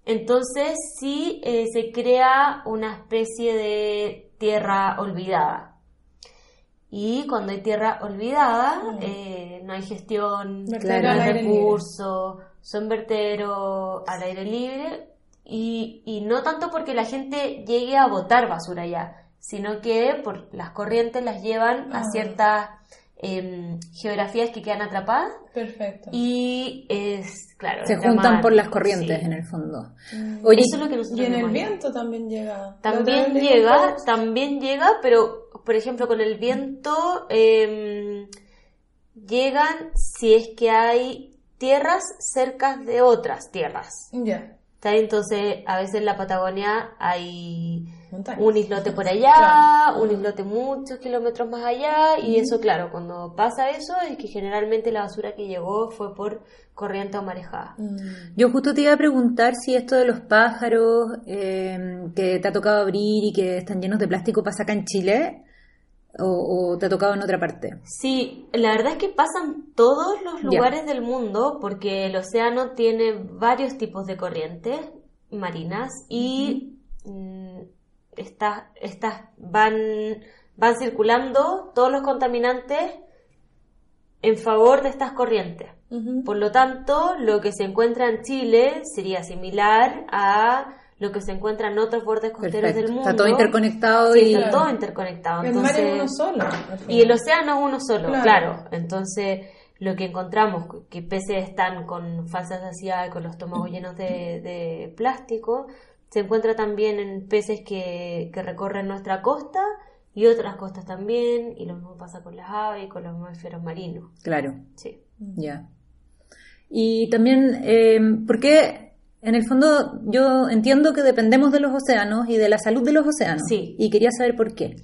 Entonces sí eh, se crea una especie de tierra olvidada y cuando hay tierra olvidada, eh, no hay gestión, no hay recursos, son verteros al aire libre y, y, no tanto porque la gente llegue a botar basura allá, sino que por las corrientes las llevan a ciertas em, geografías que quedan atrapadas. Perfecto. Y es, claro. Se juntan por las corrientes en el fondo. Mm. Oye, Eso es lo que nosotros y en el viento también llega. También llega, también llega, pero por ejemplo, con el viento em, llegan si es que hay tierras cerca de otras tierras. Ya. Entonces, a veces en la Patagonia hay un islote por allá, un islote muchos kilómetros más allá, y eso, claro, cuando pasa eso es que generalmente la basura que llegó fue por corriente o marejada. Mm. Yo justo te iba a preguntar si esto de los pájaros eh, que te ha tocado abrir y que están llenos de plástico pasa acá en Chile. O, te ha tocado en otra parte? Sí, la verdad es que pasan todos los lugares del mundo porque el océano tiene varios tipos de corrientes marinas y mm, estas, van, van circulando todos los contaminantes en favor de estas corrientes. Por lo tanto, lo que se encuentra en Chile sería similar a lo que se encuentra en otros bordes costeros del mundo. Está todo interconectado y... está todo interconectado. El mar es uno solo. Y el océano es uno solo, claro. Entonces, lo que encontramos, que peces están con falsas saciedades, con los estómagos llenos de, plástico, se encuentra también en peces que, que recorren nuestra costa y otras costas también, y lo mismo pasa con las aves y con los mamíferos marinos. Claro. Sí. Ya. Y también, eh, ¿por qué en el fondo, yo entiendo que dependemos de los océanos y de la salud de los océanos. Sí. Y quería saber por qué.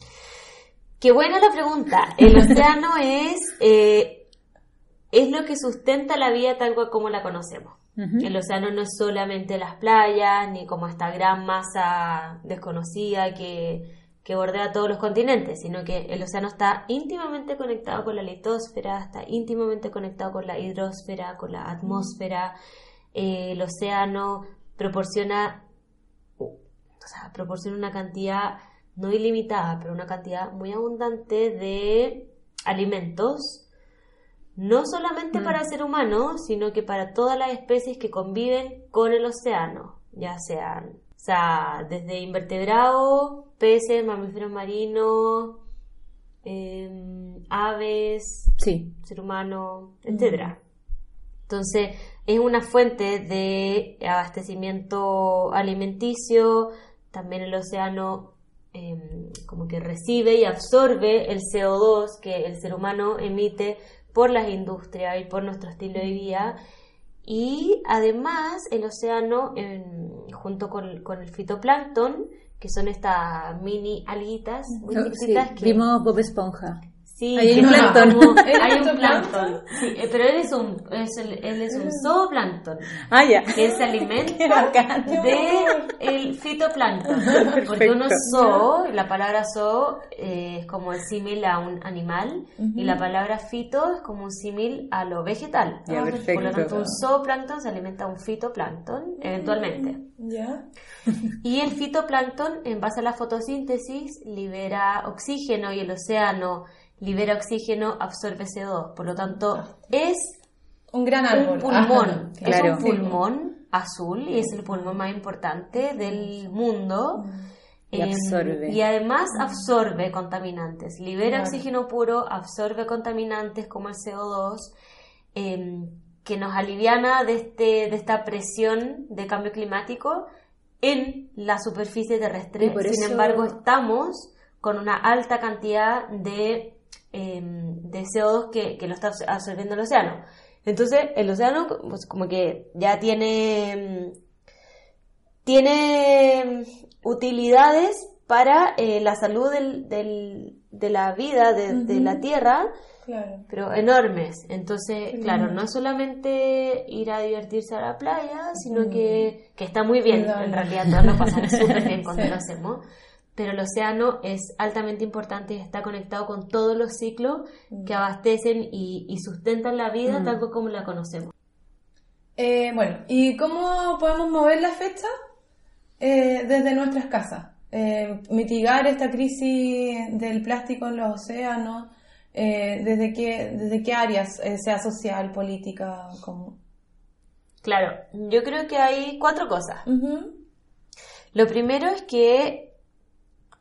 Qué buena la pregunta. El océano es, eh, es lo que sustenta la vida tal cual como la conocemos. El océano no es solamente las playas, ni como esta gran masa desconocida que, que bordea todos los continentes, sino que el océano está íntimamente conectado con la litosfera, está íntimamente conectado con la hidrosfera, con la atmósfera. Eh, el océano proporciona, proporciona una cantidad no ilimitada, pero una cantidad muy abundante de alimentos, no solamente mm. para el ser humano, sino que para todas las especies que conviven con el océano, ya sean, o sea, desde invertebrados, peces, mamíferos marinos, em, aves, ser humano, etcétera. Entonces, es una fuente de abastecimiento alimenticio, también el océano em, como que recibe y absorbe el CO2 que el ser humano emite por las industrias y por nuestro estilo de vida. Y además el océano, junto con, el fitoplancton, que son estas mini alguitas muy chiquititas que... Vimos Bob Esponja. Sí, hay un plancton. hay un plancton. Sí, eh, pero él es un, es el, él es un zooplancton. Ah, ya. Que se alimenta de el fitoplancton. Porque uno zoo, la palabra zoo eh, es como el símil a un animal y la palabra fito es como un símil a lo vegetal. Ya, perfecto. Por lo tanto, un zooplancton se alimenta de un fitoplancton eventualmente. Ya. Y el fitoplancton, en base a la fotosíntesis, libera oxígeno y el océano libera oxígeno, absorbe CO2. Por lo tanto, es un gran árbol. Un pulmón. es un pulmón azul y es el pulmón más importante del mundo. Y Em, absorbe. y además absorbe contaminantes, libera Claro. oxígeno puro, absorbe contaminantes como el CO2, em, que nos aliviana de, este, de esta presión de cambio climático en la superficie terrestre. Sin eso- embargo, estamos con una alta cantidad de, em, de CO2 que, que lo está absor- absorbiendo el océano. Entonces, el océano, pues como que ya tiene em, tiene utilidades para eh, la salud del, del- de la vida, de, de la Tierra, Claro. pero enormes. Entonces, claro, no es solamente ir a divertirse a la playa, sino que, que está muy bien, en realidad todos nos pasamos súper bien cuando Sí. lo hacemos. Pero el océano es altamente importante y está conectado con todos los ciclos que abastecen y, y sustentan la vida tal como la conocemos. Eh, bueno, ¿y cómo podemos mover la fecha? Eh, desde nuestras casas. Eh, mitigar esta crisis del plástico en los océanos. eh, ¿desde, qué, ¿Desde qué áreas? sea social, política, como... Claro, yo creo que hay cuatro cosas. Lo primero es que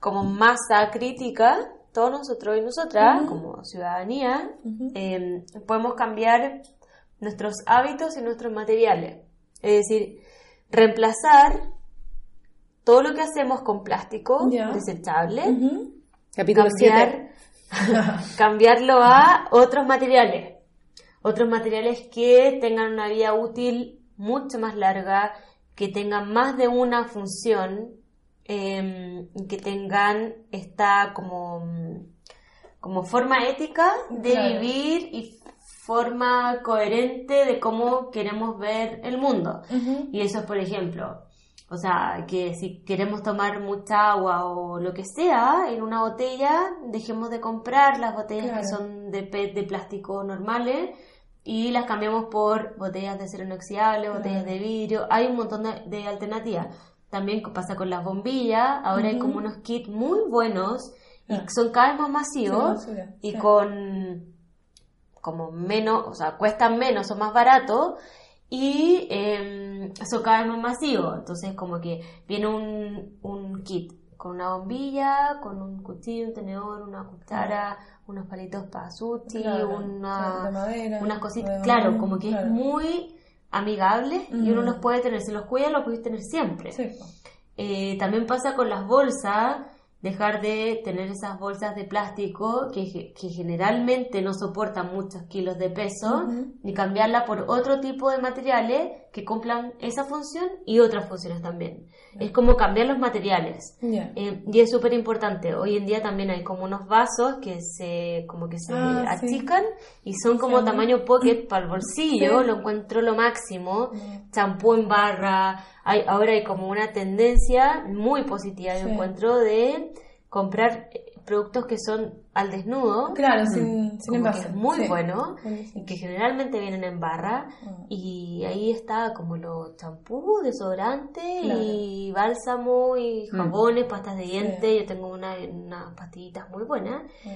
como masa crítica, todos nosotros y nosotras, como ciudadanía, eh, podemos cambiar nuestros hábitos y nuestros materiales. Es decir, reemplazar todo lo que hacemos con plástico desechable. Capítulo 7. cambiar, cambiarlo a otros materiales. Otros materiales que tengan una vida útil mucho más larga, que tengan más de una función, eh, que tengan esta como, como forma ética de Claro. vivir y forma coherente de cómo queremos ver el mundo. Y eso es, por ejemplo, o sea, que si queremos tomar mucha agua o lo que sea en una botella, dejemos de comprar las botellas que son de PET de plástico normales y las cambiamos por botellas de acero inoxidable, botellas de vidrio. Hay un montón de, de alternativas. También pasa con las bombillas. Ahora hay como unos kits muy buenos y Ah. son cada vez más masivos Sí, basura, y con como menos, o sea, cuestan menos, son más baratos y eh, son cada vez más masivos. Entonces, como que viene un, un kit con una bombilla, con un cuchillo, un tenedor, una cuchara, unos palitos para sushi, Claro, una, de madera, unas cositas. Claro, como que claro. es muy amigable y uno Mm. los puede tener. Si los cuida, los puedes tener siempre. Sí. Eh, también pasa con las bolsas, dejar de tener esas bolsas de plástico que, que generalmente no soportan muchos kilos de peso Ujú. y cambiarla por otro tipo de materiales que cumplan esa función y otras funciones también. Es como cambiar los materiales. Eh, y es súper importante. Hoy en día también hay como unos vasos que se como que se Ah, sí. achican y son como Sí. tamaño pocket para el bolsillo. Sí. Lo encuentro lo máximo. Champú en barra. Hay, ahora hay como una tendencia muy positiva, yo Sí. encuentro, de comprar eh, productos que son al desnudo. Claro, sin, sin como que envase. es muy Sí. bueno Buenísimo. que generalmente vienen en barra Mm. y ahí está como los champú, desodorante Claro. y bálsamo y Mm. jabones, pastas de dientes. Yo tengo una- unas pastillitas muy buenas Mm.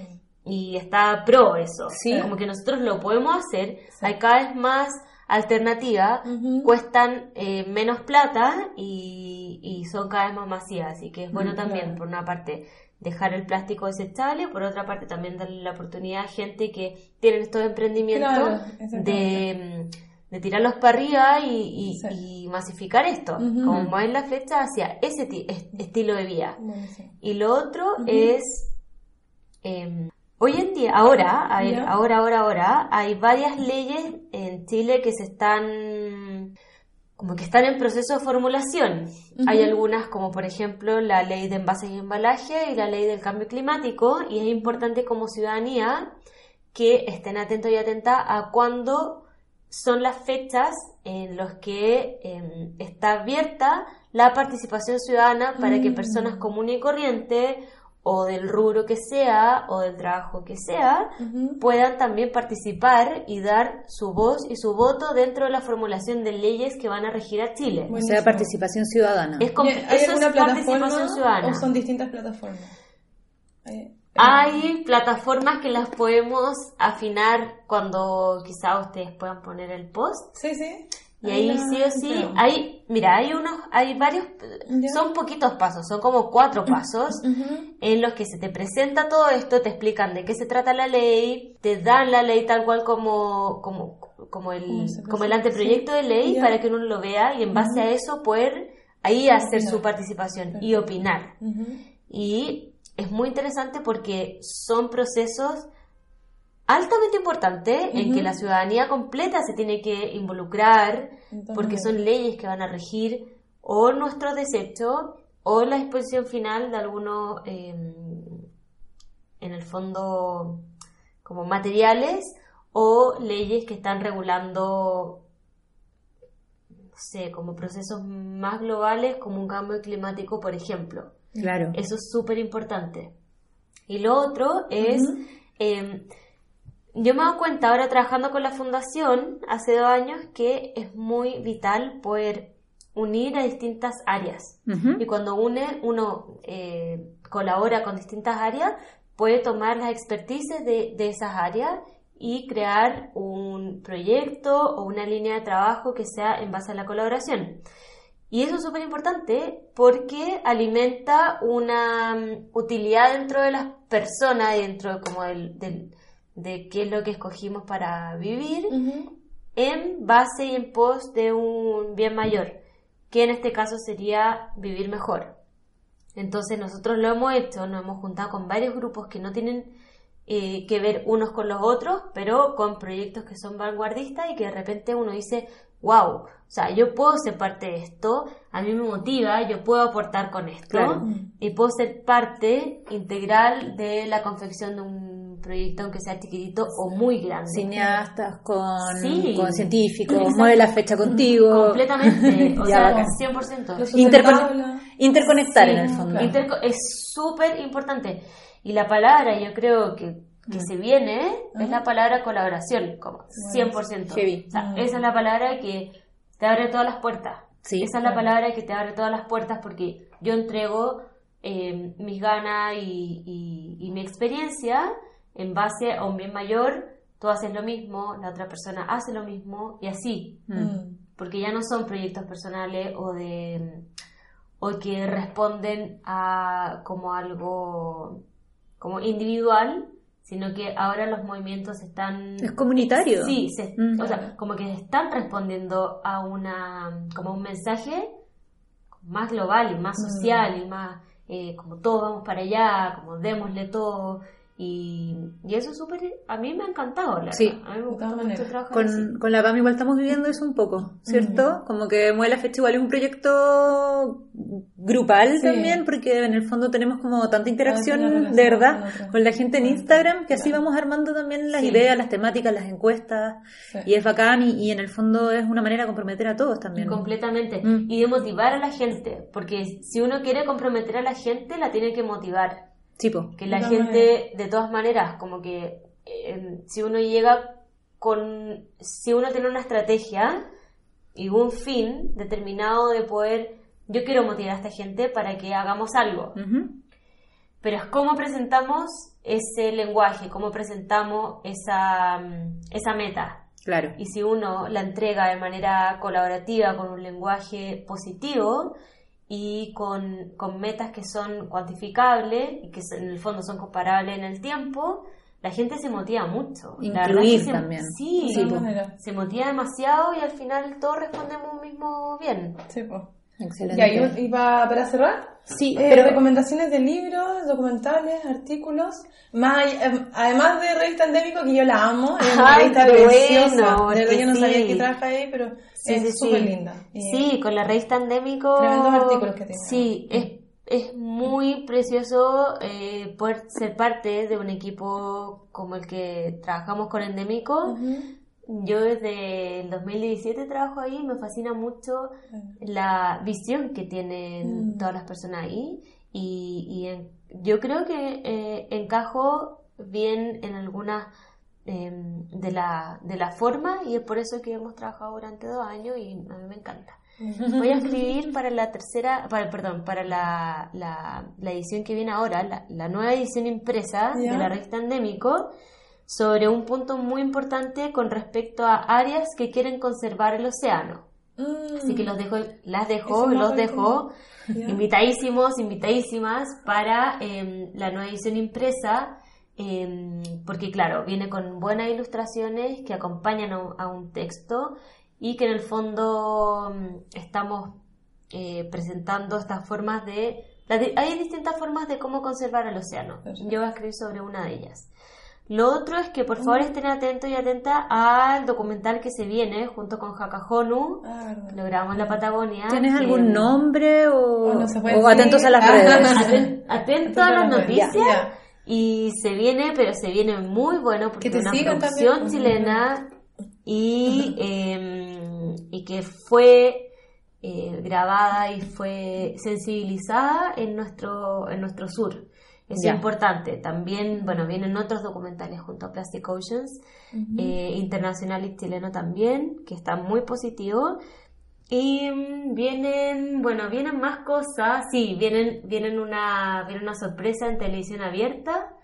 y está pro eso. Sí. Como que nosotros lo podemos hacer. Hay cada vez más alternativas, Ujú. cuestan eh, menos plata y, y son cada vez más masivas. Así que es bueno Mm, también, por una parte, dejar el plástico desechable, por otra parte también darle la oportunidad a gente que tiene estos emprendimientos Claro, exactamente. de, de tirarlos para arriba y, y- Sí. y masificar esto, Ujú. como mover la flecha hacia ese ti- es- estilo de vida. Y lo otro es, eh, hoy en día, ahora, hay- ahora, ahora, ahora, hay varias leyes en Chile que se están, como que están en proceso de formulación. Hay algunas como por ejemplo la ley de envases y embalaje y la ley del cambio climático y es importante como ciudadanía que estén atentos y atentas a cuándo son las fechas en las que eh, está abierta la participación ciudadana para que Mm. personas comunes y corrientes o del rubro que sea o del trabajo que sea puedan también participar y dar su voz y su voto dentro de la formulación de leyes que van a regir a Chile. O Buenísimo. sea, participación ciudadana. Es com- ¿Y ¿Hay eso alguna es participación plataforma ciudadana. o son distintas plataformas? Hay plataformas que las podemos afinar cuando quizá ustedes puedan poner el post. Sí, sí. Y ahí sí o sí, hay, mira, hay unos, hay varios, son poquitos pasos, son como cuatro pasos en los que se te presenta todo esto, te explican de qué se trata la ley, te dan la ley tal cual como, como, como el, como el anteproyecto de ley para que uno lo vea y en base a eso poder ahí hacer su participación y opinar. Y es muy interesante porque son procesos altamente importantes en que la ciudadanía completa se tiene que involucrar porque son leyes que van a regir o nuestro desecho o la exposición final de algunos, em, en el fondo, como materiales o leyes que están regulando sé, como procesos más globales, como un cambio climático, por ejemplo. Claro. Eso es súper importante. Y lo otro es, yo me he dado cuenta ahora trabajando con la fundación hace dos años que es muy vital poder unir a distintas áreas. Y cuando une, uno eh, colabora con distintas áreas, puede tomar las expertices de, de esas áreas y crear un proyecto o una línea de trabajo que sea en base a la colaboración. Y eso es súper importante porque alimenta una mm, utilidad dentro de las personas, dentro como del, de qué es lo que escogimos para vivir, en base y en pos de un bien mayor, que en este caso sería vivir mejor. Entonces nosotros lo hemos hecho, nos hemos juntado con varios grupos que no tienen eh, que ver unos con los otros, pero con proyectos que son vanguardistas y que de repente uno dice, wow, o sea, yo puedo ser parte de esto, a mí me motiva, yo puedo aportar con esto y puedo ser parte integral de la confección de un proyecto, aunque sea chiquitito o muy grande. Cineastas con, con científicos, mueve la fecha contigo. Completamente, o sea, 100%. interconectar en el fondo. es súper importante. Y la palabra, yo creo que, que se viene, es la palabra colaboración, como 100%. esa es la palabra que te abre todas las puertas. esa es la palabra que te abre todas las puertas porque yo entrego eh, mis ganas y, y, mi experiencia en base a un bien mayor. Tú haces lo mismo, la otra persona hace lo mismo y así. Mm. Porque ya no son proyectos personales o de o que responden a como algo como individual, sino que ahora los movimientos están... Es comunitario. Sí, o sea, como que están respondiendo a una, como un mensaje más global y más social y más, eh, como todos vamos para allá, como démosle todo. Y, y eso es súper, a mí me ha encantado, la sí, A mí me gusta mucho trabajar con, con la PAM igual estamos viviendo eso un poco, ¿cierto? Como que Mueve la Fecha igual es un proyecto grupal también, porque en el fondo tenemos como tanta interacción de verdad con, la gente en Instagram, que así vamos armando también las ideas, las temáticas, las encuestas, y es bacán, y, en el fondo es una manera de comprometer a todos también. Completamente, mm. y de motivar a la gente, porque si uno quiere comprometer a la gente, la tiene que motivar que la gente, de todas maneras, como que em, si uno llega con. Si uno tiene una estrategia y un fin determinado de poder. Yo quiero motivar a esta gente para que hagamos algo. Pero es cómo presentamos ese lenguaje, cómo presentamos esa, esa meta. Claro. Y si uno la entrega de manera colaborativa, con un lenguaje positivo, y con, con, metas que son cuantificables y que en el fondo son comparables en el tiempo, la gente se motiva mucho. Incluir también. Sí, se motiva demasiado y al final todos respondemos mismo bien. Sí, pues. Excelente. ¿Y, para cerrar? Sí, eh, pero recomendaciones de libros, documentales, artículos. Más, em, además de revista endémico, que yo la amo, es una revista preciosa. Bueno, de yo no sabía que trabaja ahí, pero es súper linda. Sí, con la revista endémico. Tremendos artículos que tiene. Sí, es, es muy precioso eh, poder ser parte de un equipo como el que trabajamos con endémico. Yo desde el 2017 trabajo ahí, me fascina mucho la visión que tienen mm. todas las personas ahí y, yo creo que eh, encajo bien en algunas em, de, la, de la forma y es por eso que hemos trabajado durante dos años y a mí me encanta. Voy a escribir para la tercera, para, perdón, para la, la, edición que viene ahora, la, nueva edición impresa de la revista Endémico sobre un punto muy importante con respecto a áreas que quieren conservar el océano. Así que los dejo, las dejo, los dejo invitadísimos, invitadísimas para em, la nueva edición impresa, em, porque claro, viene con buenas ilustraciones que acompañan a un, a un texto y que en el fondo mm, estamos eh, presentando estas formas de... la di- Hay distintas formas de cómo conservar el océano. Perfecto. Yo voy a escribir sobre una de ellas. Lo otro es que por favor estén atentos y atentas al documental que se viene junto con Hakahonu, Ah, lo grabamos en la Patagonia. ¿Tienes que- algún nombre o, O no se puede o atentos decir? a las Ah. redes? Aten- atento a las noticias Ya. Y se viene, pero se viene muy bueno porque es una producción también. chilena y, eh, y que fue eh, grabada y fue sensibilizada en nuestro, en nuestro sur. Es importante. También, bueno, vienen otros documentales junto a Plastic Oceans, eh, internacional y chileno también, que están muy positivos. Y mm, vienen, bueno, vienen más cosas. Sí, vienen, vienen una, viene una sorpresa en televisión abierta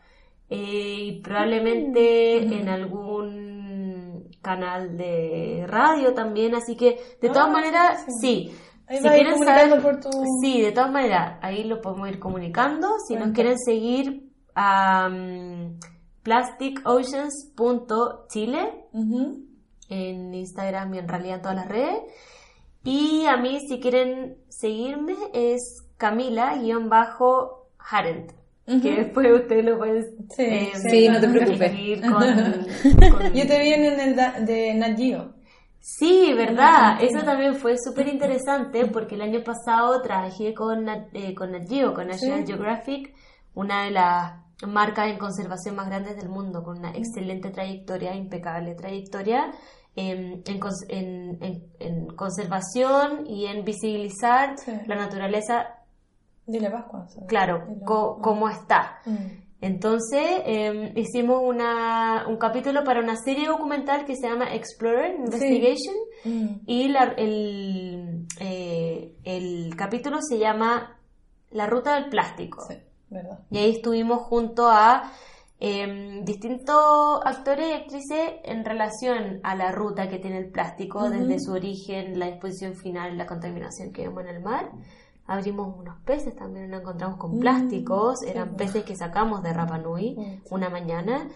eh, y probablemente en algún canal de radio también. Así que, de todas Ah, maneras, sí. sí. Ahí si quieren saber, por tu- sí, de todas maneras, ahí lo podemos ir comunicando. Si nos quieren seguir a mm, plasticoceans.chile Ujú. en Instagram y en realidad en todas las redes. Y a mí, si quieren seguirme, es Camila-Harent. Que después ustedes lo pueden Sí, eh, sí, no te preocupes. con, con- Yo te vi en el de Nat Geo. Sí, verdad. Eso también fue súper interesante porque el año pasado trabajé con, eh, con Nat Geo, con National Sí. Geographic, una de las marcas en conservación más grandes del mundo, con una excelente trayectoria, impecable trayectoria en, en cons- en- en- en conservación y en visibilizar Sí. la naturaleza, Pascua. ¿sabes? claro, co- cómo está. Mm. Entonces eh, hicimos una, un capítulo para una serie documental que se llama Explorer Investigation Mm. y la- el, eh, el capítulo se llama La ruta del plástico. Sí, verdad. Y ahí estuvimos junto a eh, distintos actores y actrices en relación a la ruta que tiene el plástico desde su origen, la disposición final, la contaminación que vemos en el mar. Abrimos unos peces, también nos encontramos con plásticos, eran peces que sacamos de Rapa Nui una mañana.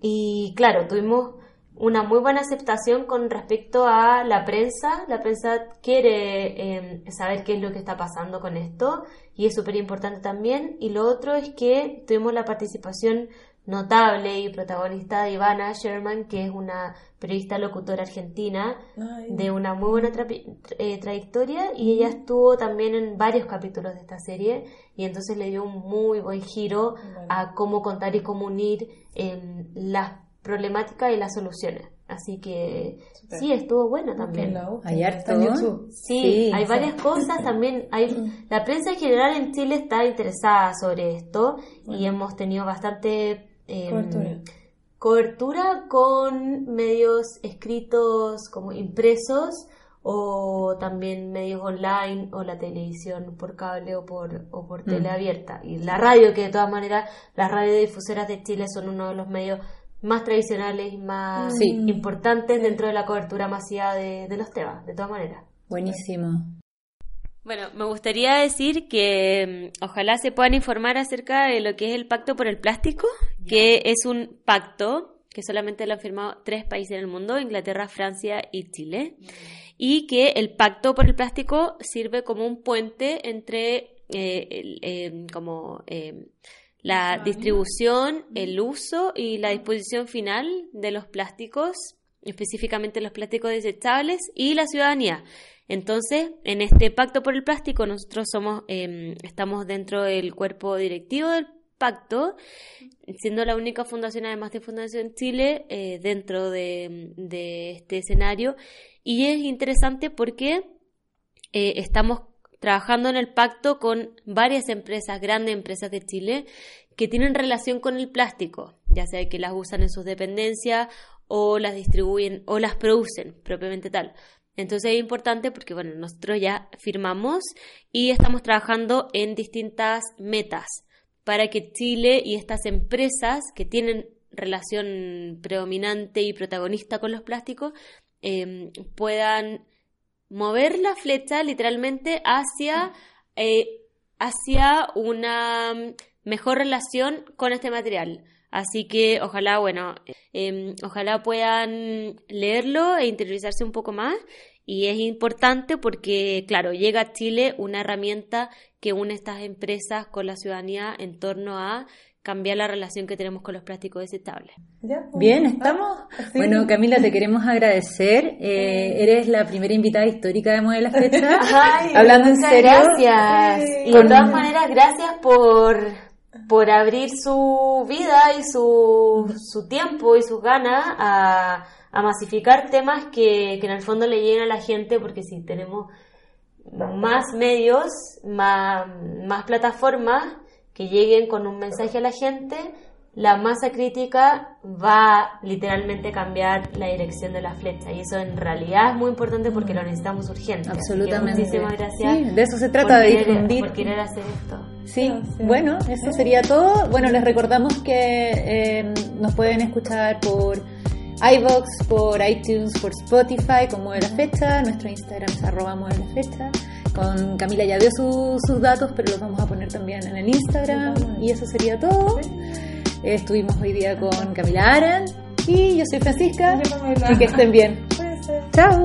Y claro, tuvimos una muy buena aceptación con respecto a la prensa. La prensa quiere eh, saber qué es lo que está pasando con esto y es súper importante también. Y lo otro es que tuvimos la participación notable y protagonista de Ivana Sherman, que es una periodista locutora argentina Ay. de una muy buena trapi- eh, trayectoria y ella estuvo también en varios capítulos de esta serie y entonces le dio un muy buen giro a cómo contar y cómo unir em, las problemáticas y las soluciones. Así que sí, estuvo bueno también. Hay harto. Está en YouTube. Sí, Sí, hay sí. varias cosas también. Hay, la prensa en general en Chile está interesada sobre esto y hemos tenido bastante em, Cobertura. cobertura con medios escritos como impresos o también medios online o la televisión por cable o por, o por tele abierta. Y la radio, que de todas maneras las radiodifusoras de Chile son uno de los medios más tradicionales y más Sí. importantes dentro de la cobertura masiva de, de los temas, de todas maneras. Buenísimo. Bueno, me gustaría decir que mm, ojalá se puedan informar acerca de lo que es el Pacto por el Plástico, que es un pacto que solamente lo han firmado tres países en el mundo, Inglaterra, Francia y Chile, y que el Pacto por el Plástico sirve como un puente entre eh, el, eh, como eh, la distribución, el uso y la disposición final de los plásticos, específicamente los plásticos desechables, y la ciudadanía. Entonces, en este pacto por el plástico, nosotros somos, eh, estamos dentro del cuerpo directivo del pacto, siendo la única fundación, además de Fundación Chile, eh, dentro de, este escenario. Y es interesante porque eh, estamos trabajando en el pacto con varias empresas, grandes empresas de Chile, que tienen relación con el plástico, ya sea que las usan en sus dependencias o las distribuyen o las producen propiamente tal. Entonces es importante porque, bueno, nosotros ya firmamos y estamos trabajando en distintas metas para que Chile y estas empresas que tienen relación predominante y protagonista con los plásticos eh, puedan mover la flecha literalmente hacia, eh, hacia una mejor relación con este material. Así que ojalá, bueno, em, ojalá puedan leerlo e interiorizarse un poco más. Y es importante porque, claro, llega a Chile una herramienta que une estas empresas con la ciudadanía en torno a cambiar la relación que tenemos con los plásticos desechables. Pues, Bien, ¿estamos? Bueno, Camila, te queremos agradecer. Eh, eres la primera invitada histórica de Modela Fecha. Hablando en serio. Gracias. Y de todas maneras, gracias por por abrir su vida y su, su tiempo y sus ganas a, a masificar temas que, que, en el fondo le lleguen a la gente, porque si tenemos más medios, más, más plataformas que lleguen con un mensaje a la gente, la masa crítica va literalmente a cambiar la dirección de la flecha y eso en realidad es muy importante porque lo necesitamos urgente. Absolutamente. muchísimas gracias. Sí, de eso se trata, de difundir. Por querer hacer esto. Sí, bueno, eso sería todo. Bueno, les recordamos que eh, nos pueden escuchar por iVox, por iTunes, por Spotify, como de la fecha. Nuestro Instagram es arroba de la fecha. Con Camila ya dio sus datos, pero los vamos a poner también en el Instagram. Y eso sería todo. Estuvimos hoy día con Camila Aran y yo soy Francisca. Y que estén bien. Puede ser. Chao.